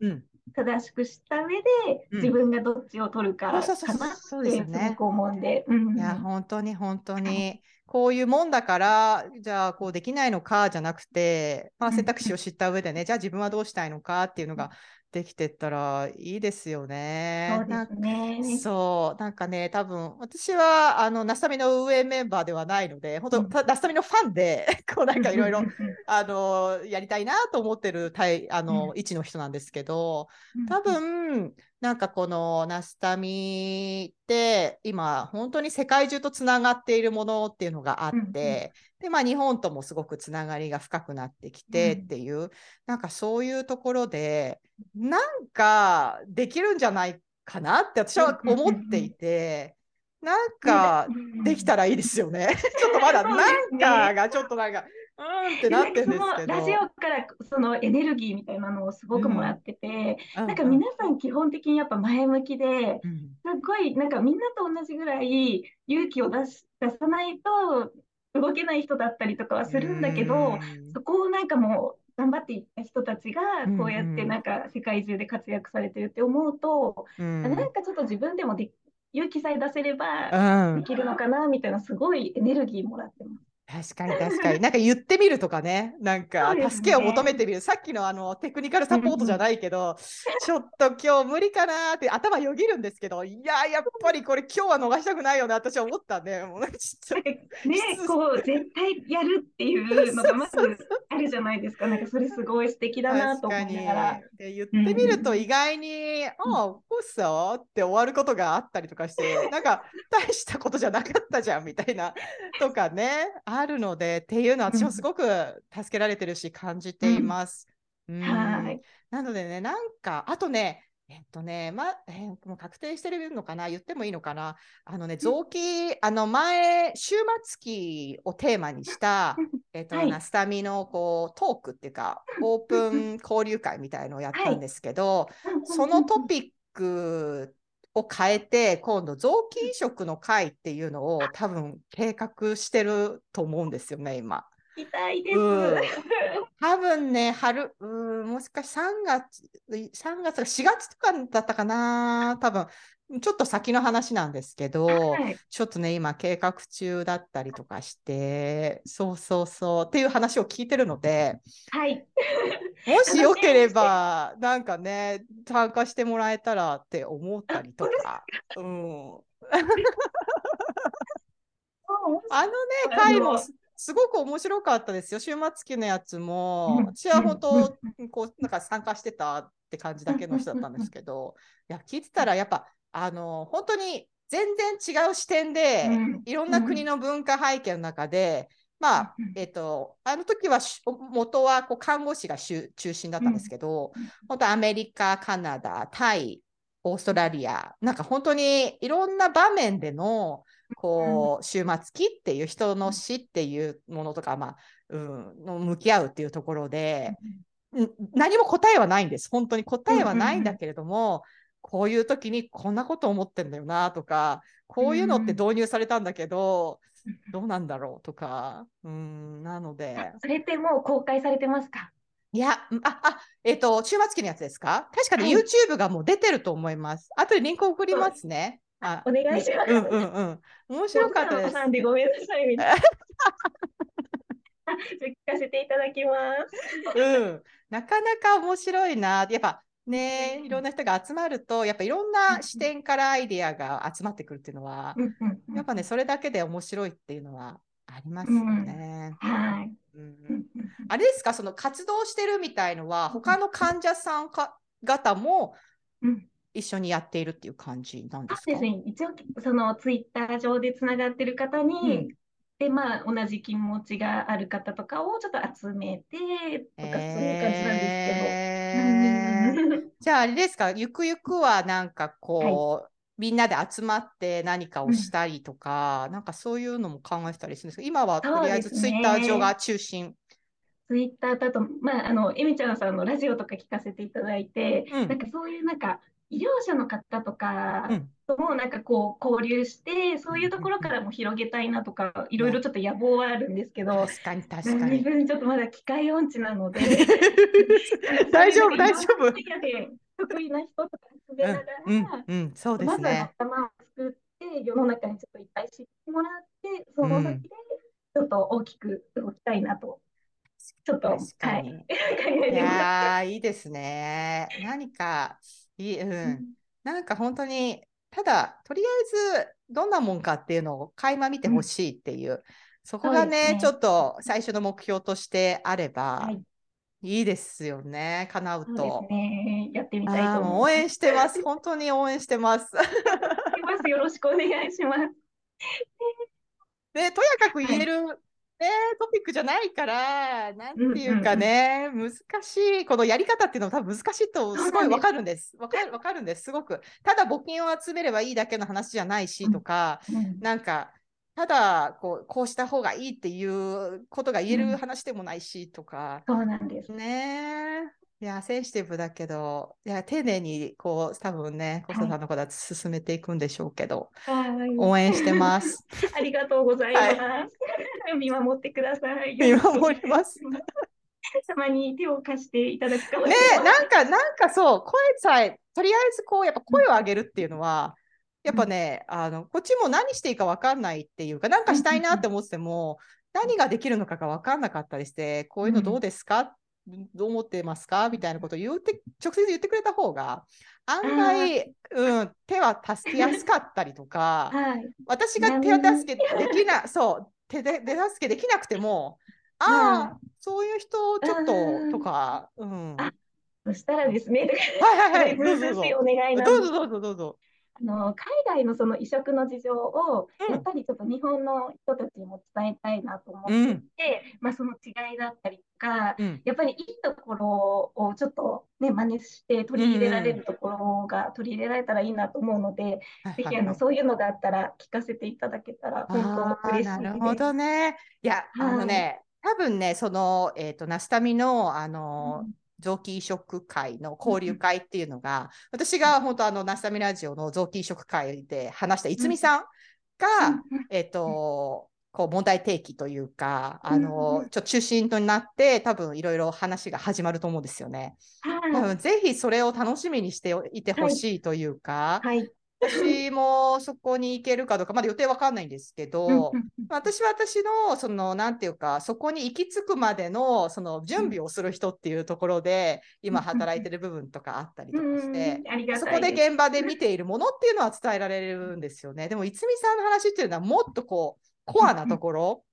[SPEAKER 4] うん、正しくした上で、自分がどっちを取るかかなってすごく思うんで。
[SPEAKER 5] いや本当に本当に。こういうもんだから、じゃあこうできないのかじゃなくて、まあ、選択肢を知った上でね、じゃあ自分はどうしたいのかっていうのができてったらいいですよね。
[SPEAKER 4] そうですね。
[SPEAKER 5] そう、なんかね、多分私はあのナスタミの運営メンバーではないので、本当、うん、ナスタミのファンで、こうなんかいろいろあのやりたいなと思ってるたいあの、位置の人なんですけど、多分なんかこのナスタミって今本当に世界中とつながっているものっていうのがあって、でまあ、日本ともすごくつながりが深くなってきてっていう、うん、なんかそういうところでなんかできるんじゃないかなって私は思っていて。なんかで？きたらいいですよね。ちょっとまだなんかがちょっとなんか、うんってなってるんですけど。
[SPEAKER 4] ラジオからそのエネルギーみたいなのをすごくもらってて、うん、なんか皆さん基本的にやっぱ前向きで、うん、すごいなんかみんなと同じぐらい勇気を出し出さないと動けない人だったりとかはするんだけど、そこをなんかもう頑張っていった人たちがこうやってなんか世界中で活躍されてるって思うと、うん、なんかちょっと自分でもで勇気さえ出せればできるのかなみたいなすごいエネルギーもらってます。
[SPEAKER 5] 確かに確かに。なんか言ってみるとかね、なんか助けを求めてみる。さっきのあのテクニカルサポートじゃないけど、ちょっと今日無理かなって頭よぎるんですけど、いや、やっぱりこれ今日は逃したくないよね、私は思ったんで、もうちょっと。ね、
[SPEAKER 4] こう、絶対やるっていうのがまずあるじゃないですか。なんかそれすごい素敵だなと思いながら。
[SPEAKER 5] で言ってみると意外に、ああ、こうさって終わることがあったりとかして、なんか大したことじゃなかったじゃんみたいなとかね。あるのでっていうのは私もすごく助けられてるし感じています。
[SPEAKER 4] うん、はい。
[SPEAKER 5] なのでねなんかあとねえっとね、ま、えー、もう確定してるのかな？言ってもいいのかな？あのね、臓器、あの前、終末期をテーマにした、えっと、はい、ナスタミのこうトークっていうか、オープン交流会みたいのをやったんですけど、はい、そのトピックを変えて、今度臓器移植の会っていうのを多分計画してると思うんですよね、今。
[SPEAKER 4] 痛いです。
[SPEAKER 5] うん、多分ね、春、うん、もしかし3月、3月、4月とかだったかな、多分ちょっと先の話なんですけど、はい、ちょっとね、今計画中だったりとかして、そうそうそうっていう話を聞いてるので、
[SPEAKER 4] はい。
[SPEAKER 5] もしよければ、なんかね、参加してもらえたらって思ったりとか。うん。あのね、回もすごく面白かったですよ。終末期のやつも、私は本当、こう、なんか参加してたって感じだけの人だったんですけど、いや、聞いてたらやっぱ、あの本当に全然違う視点で、うん、いろんな国の文化背景の中で、まあ、えっ、ー、と、あの時は元はこう看護師が中心だったんですけど、うん、本当アメリカ、カナダ、タイ、オーストラリア、なんか本当にいろんな場面での、こう、終末期っていう人の死っていうものとか、まあ、うん、の向き合うっていうところで、何も答えはないんです。本当に答えはないんだけれども、こういう時にこんなこと思ってんだよなとか、こういうのって導入されたんだけど、うん、どうなんだろうとか、うん、なので。
[SPEAKER 4] それってもう公開されてますか？
[SPEAKER 5] いや、あ、あ、えっ、ー、と、終末期のやつですか？確かに YouTube がもう出てると思います。あとでリンク送りますね。
[SPEAKER 4] あお願いします。
[SPEAKER 5] うんうんうん。面白かったです。
[SPEAKER 4] さんでごめんなさいみたいな。聞かせていただきます。
[SPEAKER 5] うん。なかなか面白いな。やっぱね、いろんな人が集まると、やっぱいろんな視点からアイディアが集まってくるっていうのは、やっぱね、それだけで面白いっていうのはありますよね。
[SPEAKER 4] はい。
[SPEAKER 5] あれですか、その活動してるみたいのは、他の患者さんか方も一緒にやっているっていう感じなんですか、
[SPEAKER 4] ですね、一応、そのツイッター上でつながってる方に、でまあ、同じ気持ちがある方とかをちょっと集めてとか、そういう感じなんですけど。
[SPEAKER 5] じゃああれですか、ゆくゆくはなんかこう、はい、みんなで集まって何かをしたりとか、うん、なんかそういうのも考えてたりするんですけど、今はとりあえずツイッター上が中心。
[SPEAKER 4] ツイッターだと、まあ、あの、エミちゃんさんのラジオとか聞かせていただいて、うん、なんかそういうなんか、医療者の方とかともなんかこう交流して、そういうところからも広げたいなとか、いろいろちょっと野望はあるんですけど、
[SPEAKER 5] 確かに確かに。
[SPEAKER 4] 自分ちょっとまだ機械音痴なので、
[SPEAKER 5] 大丈夫、大丈夫。
[SPEAKER 4] 得意な人とか滑らながら、うんうんそうですね、まずは頭を作って、世の中にちょっといっぱい知ってもらって、その先でちょっと大きく動きたいなと。ちょっと、はい、
[SPEAKER 5] いやいいですね。何か、いい、うん。なんか本当に、ただ、とりあえず、どんなもんかっていうのを垣間見てほしいっていう、うん、そこがね、ねちょっと最初の目標としてあれば、はい、いいですよね、叶うと。
[SPEAKER 4] うね、やってみたいと思
[SPEAKER 5] い応援してます。本当に応援してます。
[SPEAKER 4] よろしくお願いします。
[SPEAKER 5] で、とやかく言える、はいね、トピックじゃないから、なんていうかね、うんうんうん、難しい、このやり方っていうのは多分難しいとすごいわかるんです。わかる、わかるんです、すごく。ただ募金を集めればいいだけの話じゃないしとか、うんうん、なんか、ただこうこうした方がいいっていうことが言える話でもないしとか。
[SPEAKER 4] うん、そうなんです
[SPEAKER 5] ね。いや、センシティブだけど、いや、丁寧に、こう、多分ね、小佐さんのことは進めていくんでしょうけど、はい、応援してます。
[SPEAKER 4] ありがとうございます。はい、見守ってください。
[SPEAKER 5] 見守ります。
[SPEAKER 4] たまに手を貸していただくかも
[SPEAKER 5] ねなんか、なんかそう、声さえ、とりあえずこう、やっぱ声を上げるっていうのは、やっぱね、あの、こっちも何していいか分かんないっていうか、なんかしたいなって思っても、何ができるのかが分かんなかったりして、こういうのどうですか、どう思ってますか？みたいなことを言って、直接言ってくれた方が、案外、うん、手は助けやすかったりとか、はい、私が手助けできな、そう、手で手助けできなくても、ああ、そういう人ちょっととか、うん。
[SPEAKER 4] そしたらですね、
[SPEAKER 5] はいはいはい、
[SPEAKER 4] どうぞどうぞ。お願い
[SPEAKER 5] どうぞどうぞどうぞ。
[SPEAKER 4] あの海外のその移植の事情を、やっぱりちょっと日本の人たちにも伝えたいなと思ってうん、まあ、その違いだったりとか、うん、やっぱりいいところをちょっとね真似して取り入れられるところが取り入れられたらいいなと思うので、うん、ぜひあのそういうのがあったら聞かせていただけたら本当嬉しいです。
[SPEAKER 5] なるほどね。いや、あのね、多分ね、その、えっ、ー、と、ナスタミの、あの、臓器移植会の交流会っていうのが、私が本当あのナスタミラジオの臓器移植会で話したいつみさんが、えっ、とこう問題提起というか、あの、
[SPEAKER 4] うん
[SPEAKER 5] ちょっと中心となって、多分いろいろ話が始まると思うんですよね。多
[SPEAKER 4] は
[SPEAKER 5] 分ぜひそれを楽しみにしていてほしいというか、
[SPEAKER 4] い。はい。
[SPEAKER 5] 私もそこに行けるかどうか、まだ予定わかんないんですけど、私は私の、その、なんていうか、そこに行き着くまでの、その、準備をする人っていうところで、今働いてる部分とかあったりとかして、そ。こで現場で見ているものっていうのは伝えられるんですよね。でも、いつみさんの話っていうのは、もっとこう、コアなところ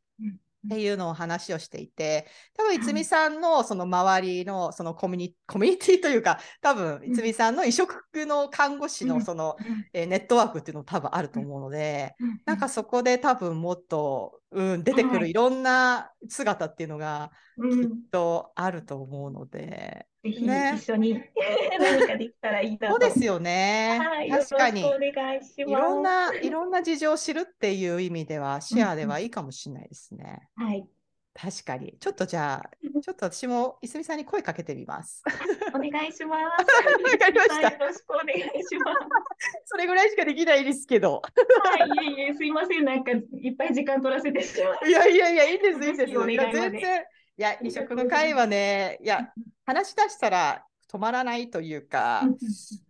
[SPEAKER 5] っていうのを話をしていて、多分、いつみさんのその周りのそのコミュニコミュニティというか、多分、いつみさんの移植の看護師のその、えーネットワークっていうの多分あると思うので、なんかそこで多分もっと、うん、出てく
[SPEAKER 4] はい。
[SPEAKER 5] るいろんな姿っていうのが
[SPEAKER 4] うん。
[SPEAKER 5] きっとあると思うので、
[SPEAKER 4] ぜひ
[SPEAKER 5] ね
[SPEAKER 4] 一緒に 何かできたらいいなと。
[SPEAKER 5] そうですよね。
[SPEAKER 4] はい、
[SPEAKER 5] 確かに。
[SPEAKER 4] お願いします。
[SPEAKER 5] いろんな、いろんな事情を知るっていう意味では、シェアではいいかもしれないですね。
[SPEAKER 4] はい、
[SPEAKER 5] 確かに。ちょっとじゃあ、ちょっと私もいすみさんに声かけてみます。
[SPEAKER 4] お願いします。
[SPEAKER 5] わかりました
[SPEAKER 4] はいよろしくお願いします。
[SPEAKER 5] それぐらいしかできないですけど。
[SPEAKER 4] はい、いえいえ、すいません。なんか、いっぱい時間取らせて。
[SPEAKER 5] いやいやいや、いいです、いいです。
[SPEAKER 4] ぜひお願いまで
[SPEAKER 5] 全然。いや、移植の会はね、いや、話し出したら止まらないというか、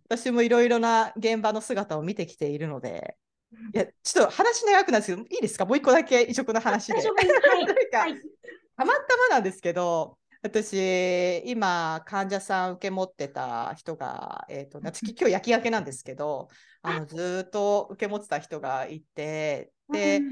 [SPEAKER 5] 私もいろいろな現場の姿を見てきているので、いや、ちょっと話長くなるんですけど、いいですか？もう一個だけ移植の話で。
[SPEAKER 4] はい。
[SPEAKER 5] たまたまなんですけど、私、今、患者さん受け持ってた人が、えっ、と、私、今日夜勤明けなんですけど、あの、ずーっと受け持ってた人がいて、で、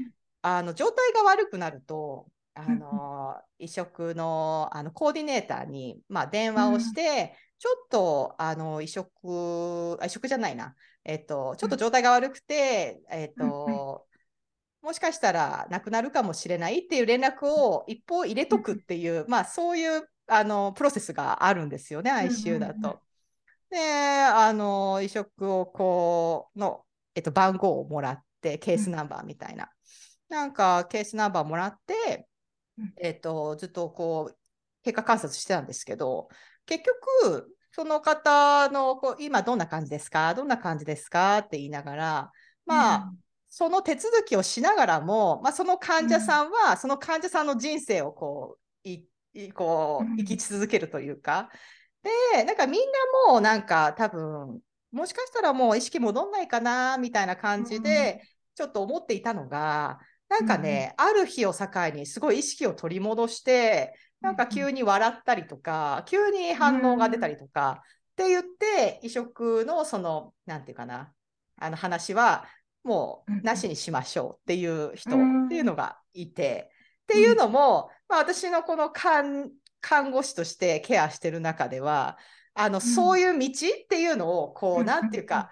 [SPEAKER 5] あの、状態が悪くなると、あの、移植の、あの、コーディネーターに、まあ、電話をして、ちょっと、あの、移植、あ移植じゃないな、えっ、と、ちょっと状態が悪くて、えっ、と、もしかしたら亡くなるかもしれないっていう連絡を一方入れとくっていう、まあそういうあのプロセスがあるんですよね、ICU だと。で、あの、移植をこう、の、えっと、番号をもらって、ケースナンバーみたいな。なんか、ケースナンバーもらって
[SPEAKER 4] うん、
[SPEAKER 5] えっと、ずっとこう、経過観察してたんですけど、結局、その方のこう今どんな感じですか？どんな感じですか？って言いながら、まあ、その手続きをしながらも、まあ、その患者さんは、その患者さんの人生をこう、いいこう
[SPEAKER 4] うん。
[SPEAKER 5] 生き続けるというか、で、なんかみんなもうなんか多分、もしかしたらもう意識戻んないかな、みたいな感じで、ちょっと思っていたのが、なんかね、ある日を境にすごい意識を取り戻して、なんか急に笑ったりとか、急に反応が出たりとか、って言って、移植のその、なんていうかな、あの話は、もうなしにしましょうっていう人っていうのがいて、っていうのも、まあ、私のこの看看護師としてケアしてる中では、あの、そういう道っていうのを、こう、なんていうか、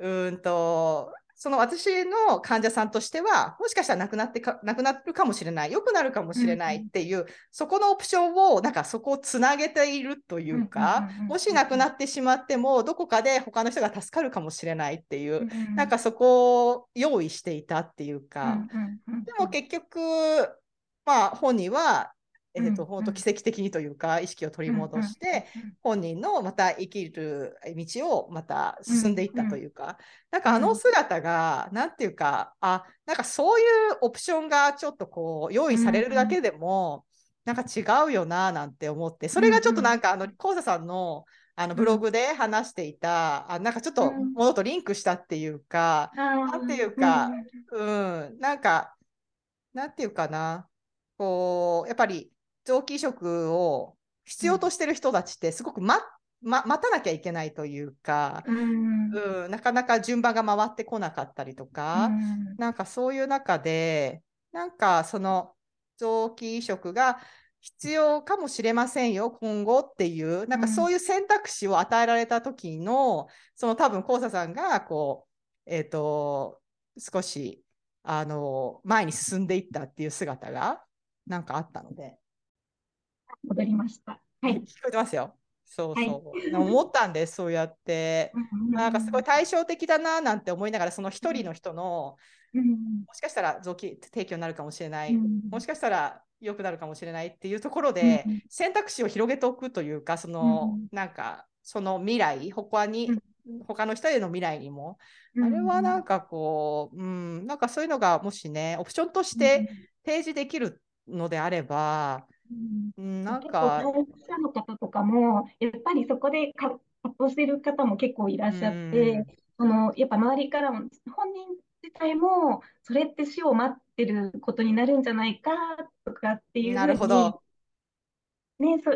[SPEAKER 5] うーんと、その私の患者さんとしては、もしかしたら亡くなってか、亡くなるかもしれない、良くなるかもしれないっていう、そこのオプションを、なんかそこをつなげているというか、もし亡くなってしまっても、どこかで他の人が助かるかもしれないっていう、なんかそこを用意していたっていうか、でも結局、まあ本人は、えーと本当奇跡的にというか意識を取り戻して、本人のまた生きる道をまた進んでいったというか、なんかあの姿が、なんていうか、あ、なんかそういうオプションがちょっとこう用意されるだけでも、なんか違うよななんて思って、それがちょっとなんかあの、コウサさんのあのブログで話していた、あなんかちょっとものとリンクしたっていうか、なんていうか、うん、なんか、なんていうかな、こう、やっぱり臓器移植を必要としてる人たちってすごく待ま、待たなきゃいけないというか、
[SPEAKER 4] うん
[SPEAKER 5] うん、なかなか順番が回ってこなかったりとか、なんかそういう中で、なんかその臓器移植が必要かもしれませんよ、今後っていう、なんかそういう選択肢を与えられた時の、その多分、コウサさんが、こう、えっ、と、少し、あの、前に進んでいったっていう姿が、なんかあったので。
[SPEAKER 4] 戻りました。はい。
[SPEAKER 5] 聞こえてますよ。そうそう。思ったんです、そうやって。なんかすごい対照的だななんて思いながら、その一人の人の、もしかしたら臓器提供になるかもしれない、もしかしたら良くなるかもしれないっていうところで、選択肢を広げておくというか、その、なんか、その未来、他に、他の人への未来にも、あれはなんかこう、うん、なんかそういうのがもしね、オプションとして提示できるのであれば、うん、なんか。
[SPEAKER 4] 結構、者の方とかも、やっぱりそこで葛藤してる方も結構いらっしゃって、あのやっぱ周りからも、本人自体も、それって死を待ってることになるんじゃないかとかっていう
[SPEAKER 5] なるほど。
[SPEAKER 4] ね、そ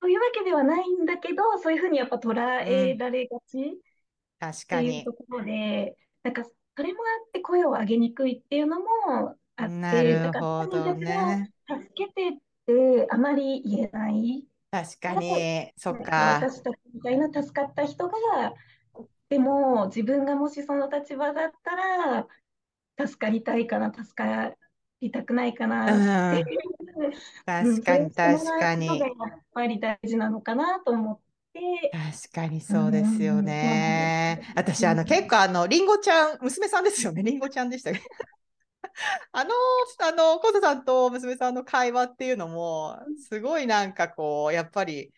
[SPEAKER 4] そういうわけではないんだけど、そういうふうにやっぱ捉えられがちっていうところで、なんかそれもあって声を上げにくいっていうのもあって、
[SPEAKER 5] なるほどね。
[SPEAKER 4] 助けてってあまり言えない。
[SPEAKER 5] 確かに、そっか。
[SPEAKER 4] 私たちみたいな助かった人が、でも自分がもしその立場だったら、助かりたいかな、助かりたくないかなっていう、
[SPEAKER 5] うん、確かに確かに。やっ
[SPEAKER 4] ぱり大事なのかなと思って。
[SPEAKER 5] 確かにそうですよね。うん、私、あの、結構、あの、りんごちゃん、娘さんですよね。りんごちゃんでしたけ？ど。あの、あの、コトさんと娘さんの会話っていうのも、すごいなんかこう、やっぱり、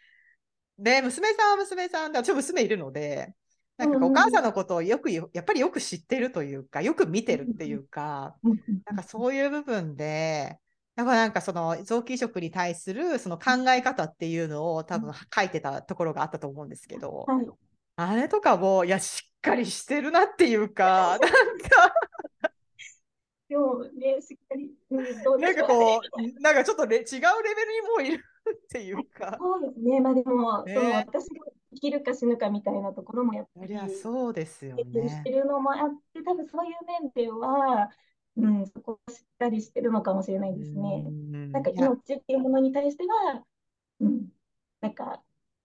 [SPEAKER 5] で、娘さんは娘さんで、私娘いるので、なんかお母さんのことをよく、やっぱりよく知ってるというか、よく見てるっていうか、なんかそういう部分で、だからなんかその臓器移植に対するその考え方っていうのを多分書いてたところがあったと思うんですけど、はい、あれとかも、いや、しっかりしてるなっていうか、なんか
[SPEAKER 4] でもね、しっかり、
[SPEAKER 5] うん、なんかこう、なんかちょっと違うレベルにもういるっていうか。
[SPEAKER 4] そうですね、まあでも、ね、その私が生きるか死ぬかみたいなところもやっぱり、
[SPEAKER 5] そうですよね。
[SPEAKER 4] してるのもあって、多分そういう面では、うん、そこをしっかりしてるのかもしれないですね。んなんか命っていうものに対しては、うん、なんか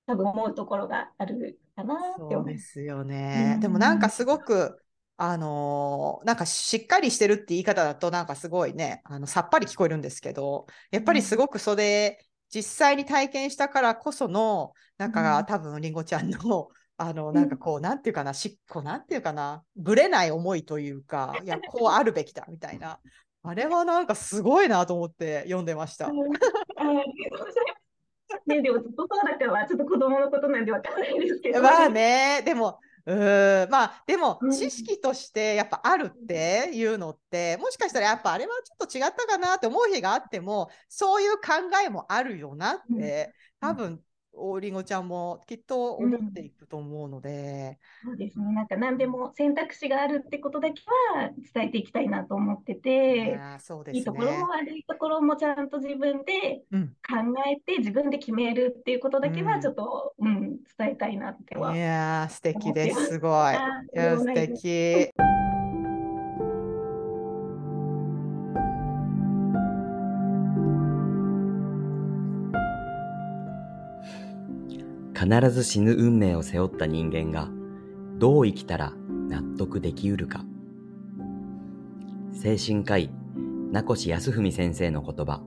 [SPEAKER 4] 多分思うところがあるかなって
[SPEAKER 5] 思そうですよね。でもなんかすごく、あのー、なんかしっかりしてるって言い方だとなんかすごいねあのさっぱり聞こえるんですけどやっぱりすごくそれ、実際に体験したからこそのなんか、うん、多分りんごちゃんの あのなんかこう、なんていうかなしっこなんていうかなぶれない思いというかいやこうあるべきだみたいな。あれはなんかすごいなと思って読んでました。
[SPEAKER 4] ね、でもずっとそうだからちょっと子供のことなんでわかんないですけど。
[SPEAKER 5] まあねでもうんまあでも知識としてやっぱあるっていうのって、もしかしたらやっぱあれはちょっと違ったかなって思う日があってもそういう考えもあるよなって多分おりんごちゃんもきっと思っていくと思うので、
[SPEAKER 4] うん、そうですね。なんか何でも選択肢があるってことだけは伝えていきたいなと思ってて、そうです、ね、いいところも悪いところもちゃんと自分で考えて、うん、自分で決めるっていうことだけはちょっと、うん、うん、伝えたいなっては
[SPEAKER 5] いや素敵です。す。ごい。素敵。
[SPEAKER 2] 必ず死ぬ運命を背負った人間がどう生きたら納得できうるか。精神科医名越康文先生の言葉。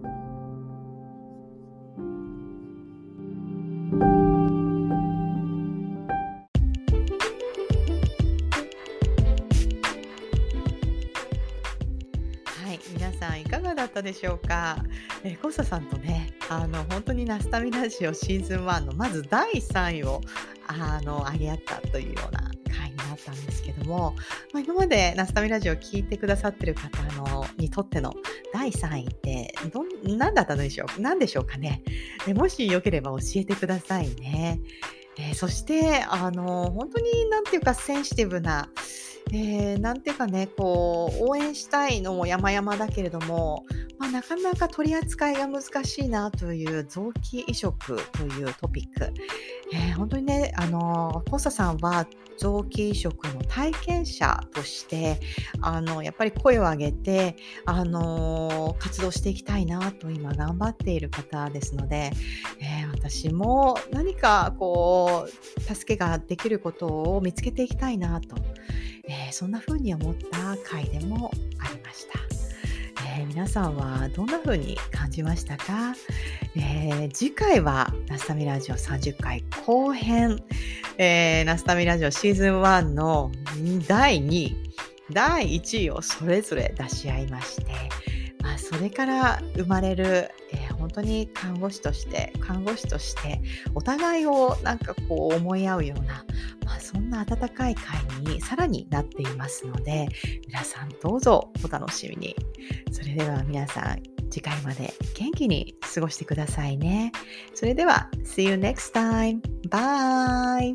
[SPEAKER 5] しょうか？えー、コサさんとね、あの、本当にナスタミラジオシーズン1のまず第3位を、あの、上げ合ったというような回になったんですけども、まあ、今までナスタミラジオを聞いてくださってる方のにとっての第3位ってど何だったのでしょう？何でしょうかね？でもしよければ教えてくださいね。えー、そして、あの、本当になんていうかセンシティブな、えー、なんていうかね、こう、応援したいのも山々だけれども、まあ、なかなか取り扱いが難しいなという臓器移植というトピック。えー、本当にね、あの、コンサさんは臓器移植の体験者として、あの、やっぱり声を上げて、あの、活動していきたいなと今頑張っている方ですので、えー、私も何かこう、助けができることを見つけていきたいなと。えー、そんな風に思った回でもありました。えー、皆さんはどんな風に感じましたか、えー、次回はナスタミラジオ30回後編、えー、ナスタミラジオシーズン1の第2位、第1位をそれぞれ出し合いまして、それから生まれる、えー、本当に看護師として看護師としてお互いをなんかこう思い合うような
[SPEAKER 1] まあ、そんな温かい会にさらになっていますので、皆さんどうぞお楽しみに。それでは皆さん、次回まで元気に過ごしてくださいね。それでは、See you next time. Bye!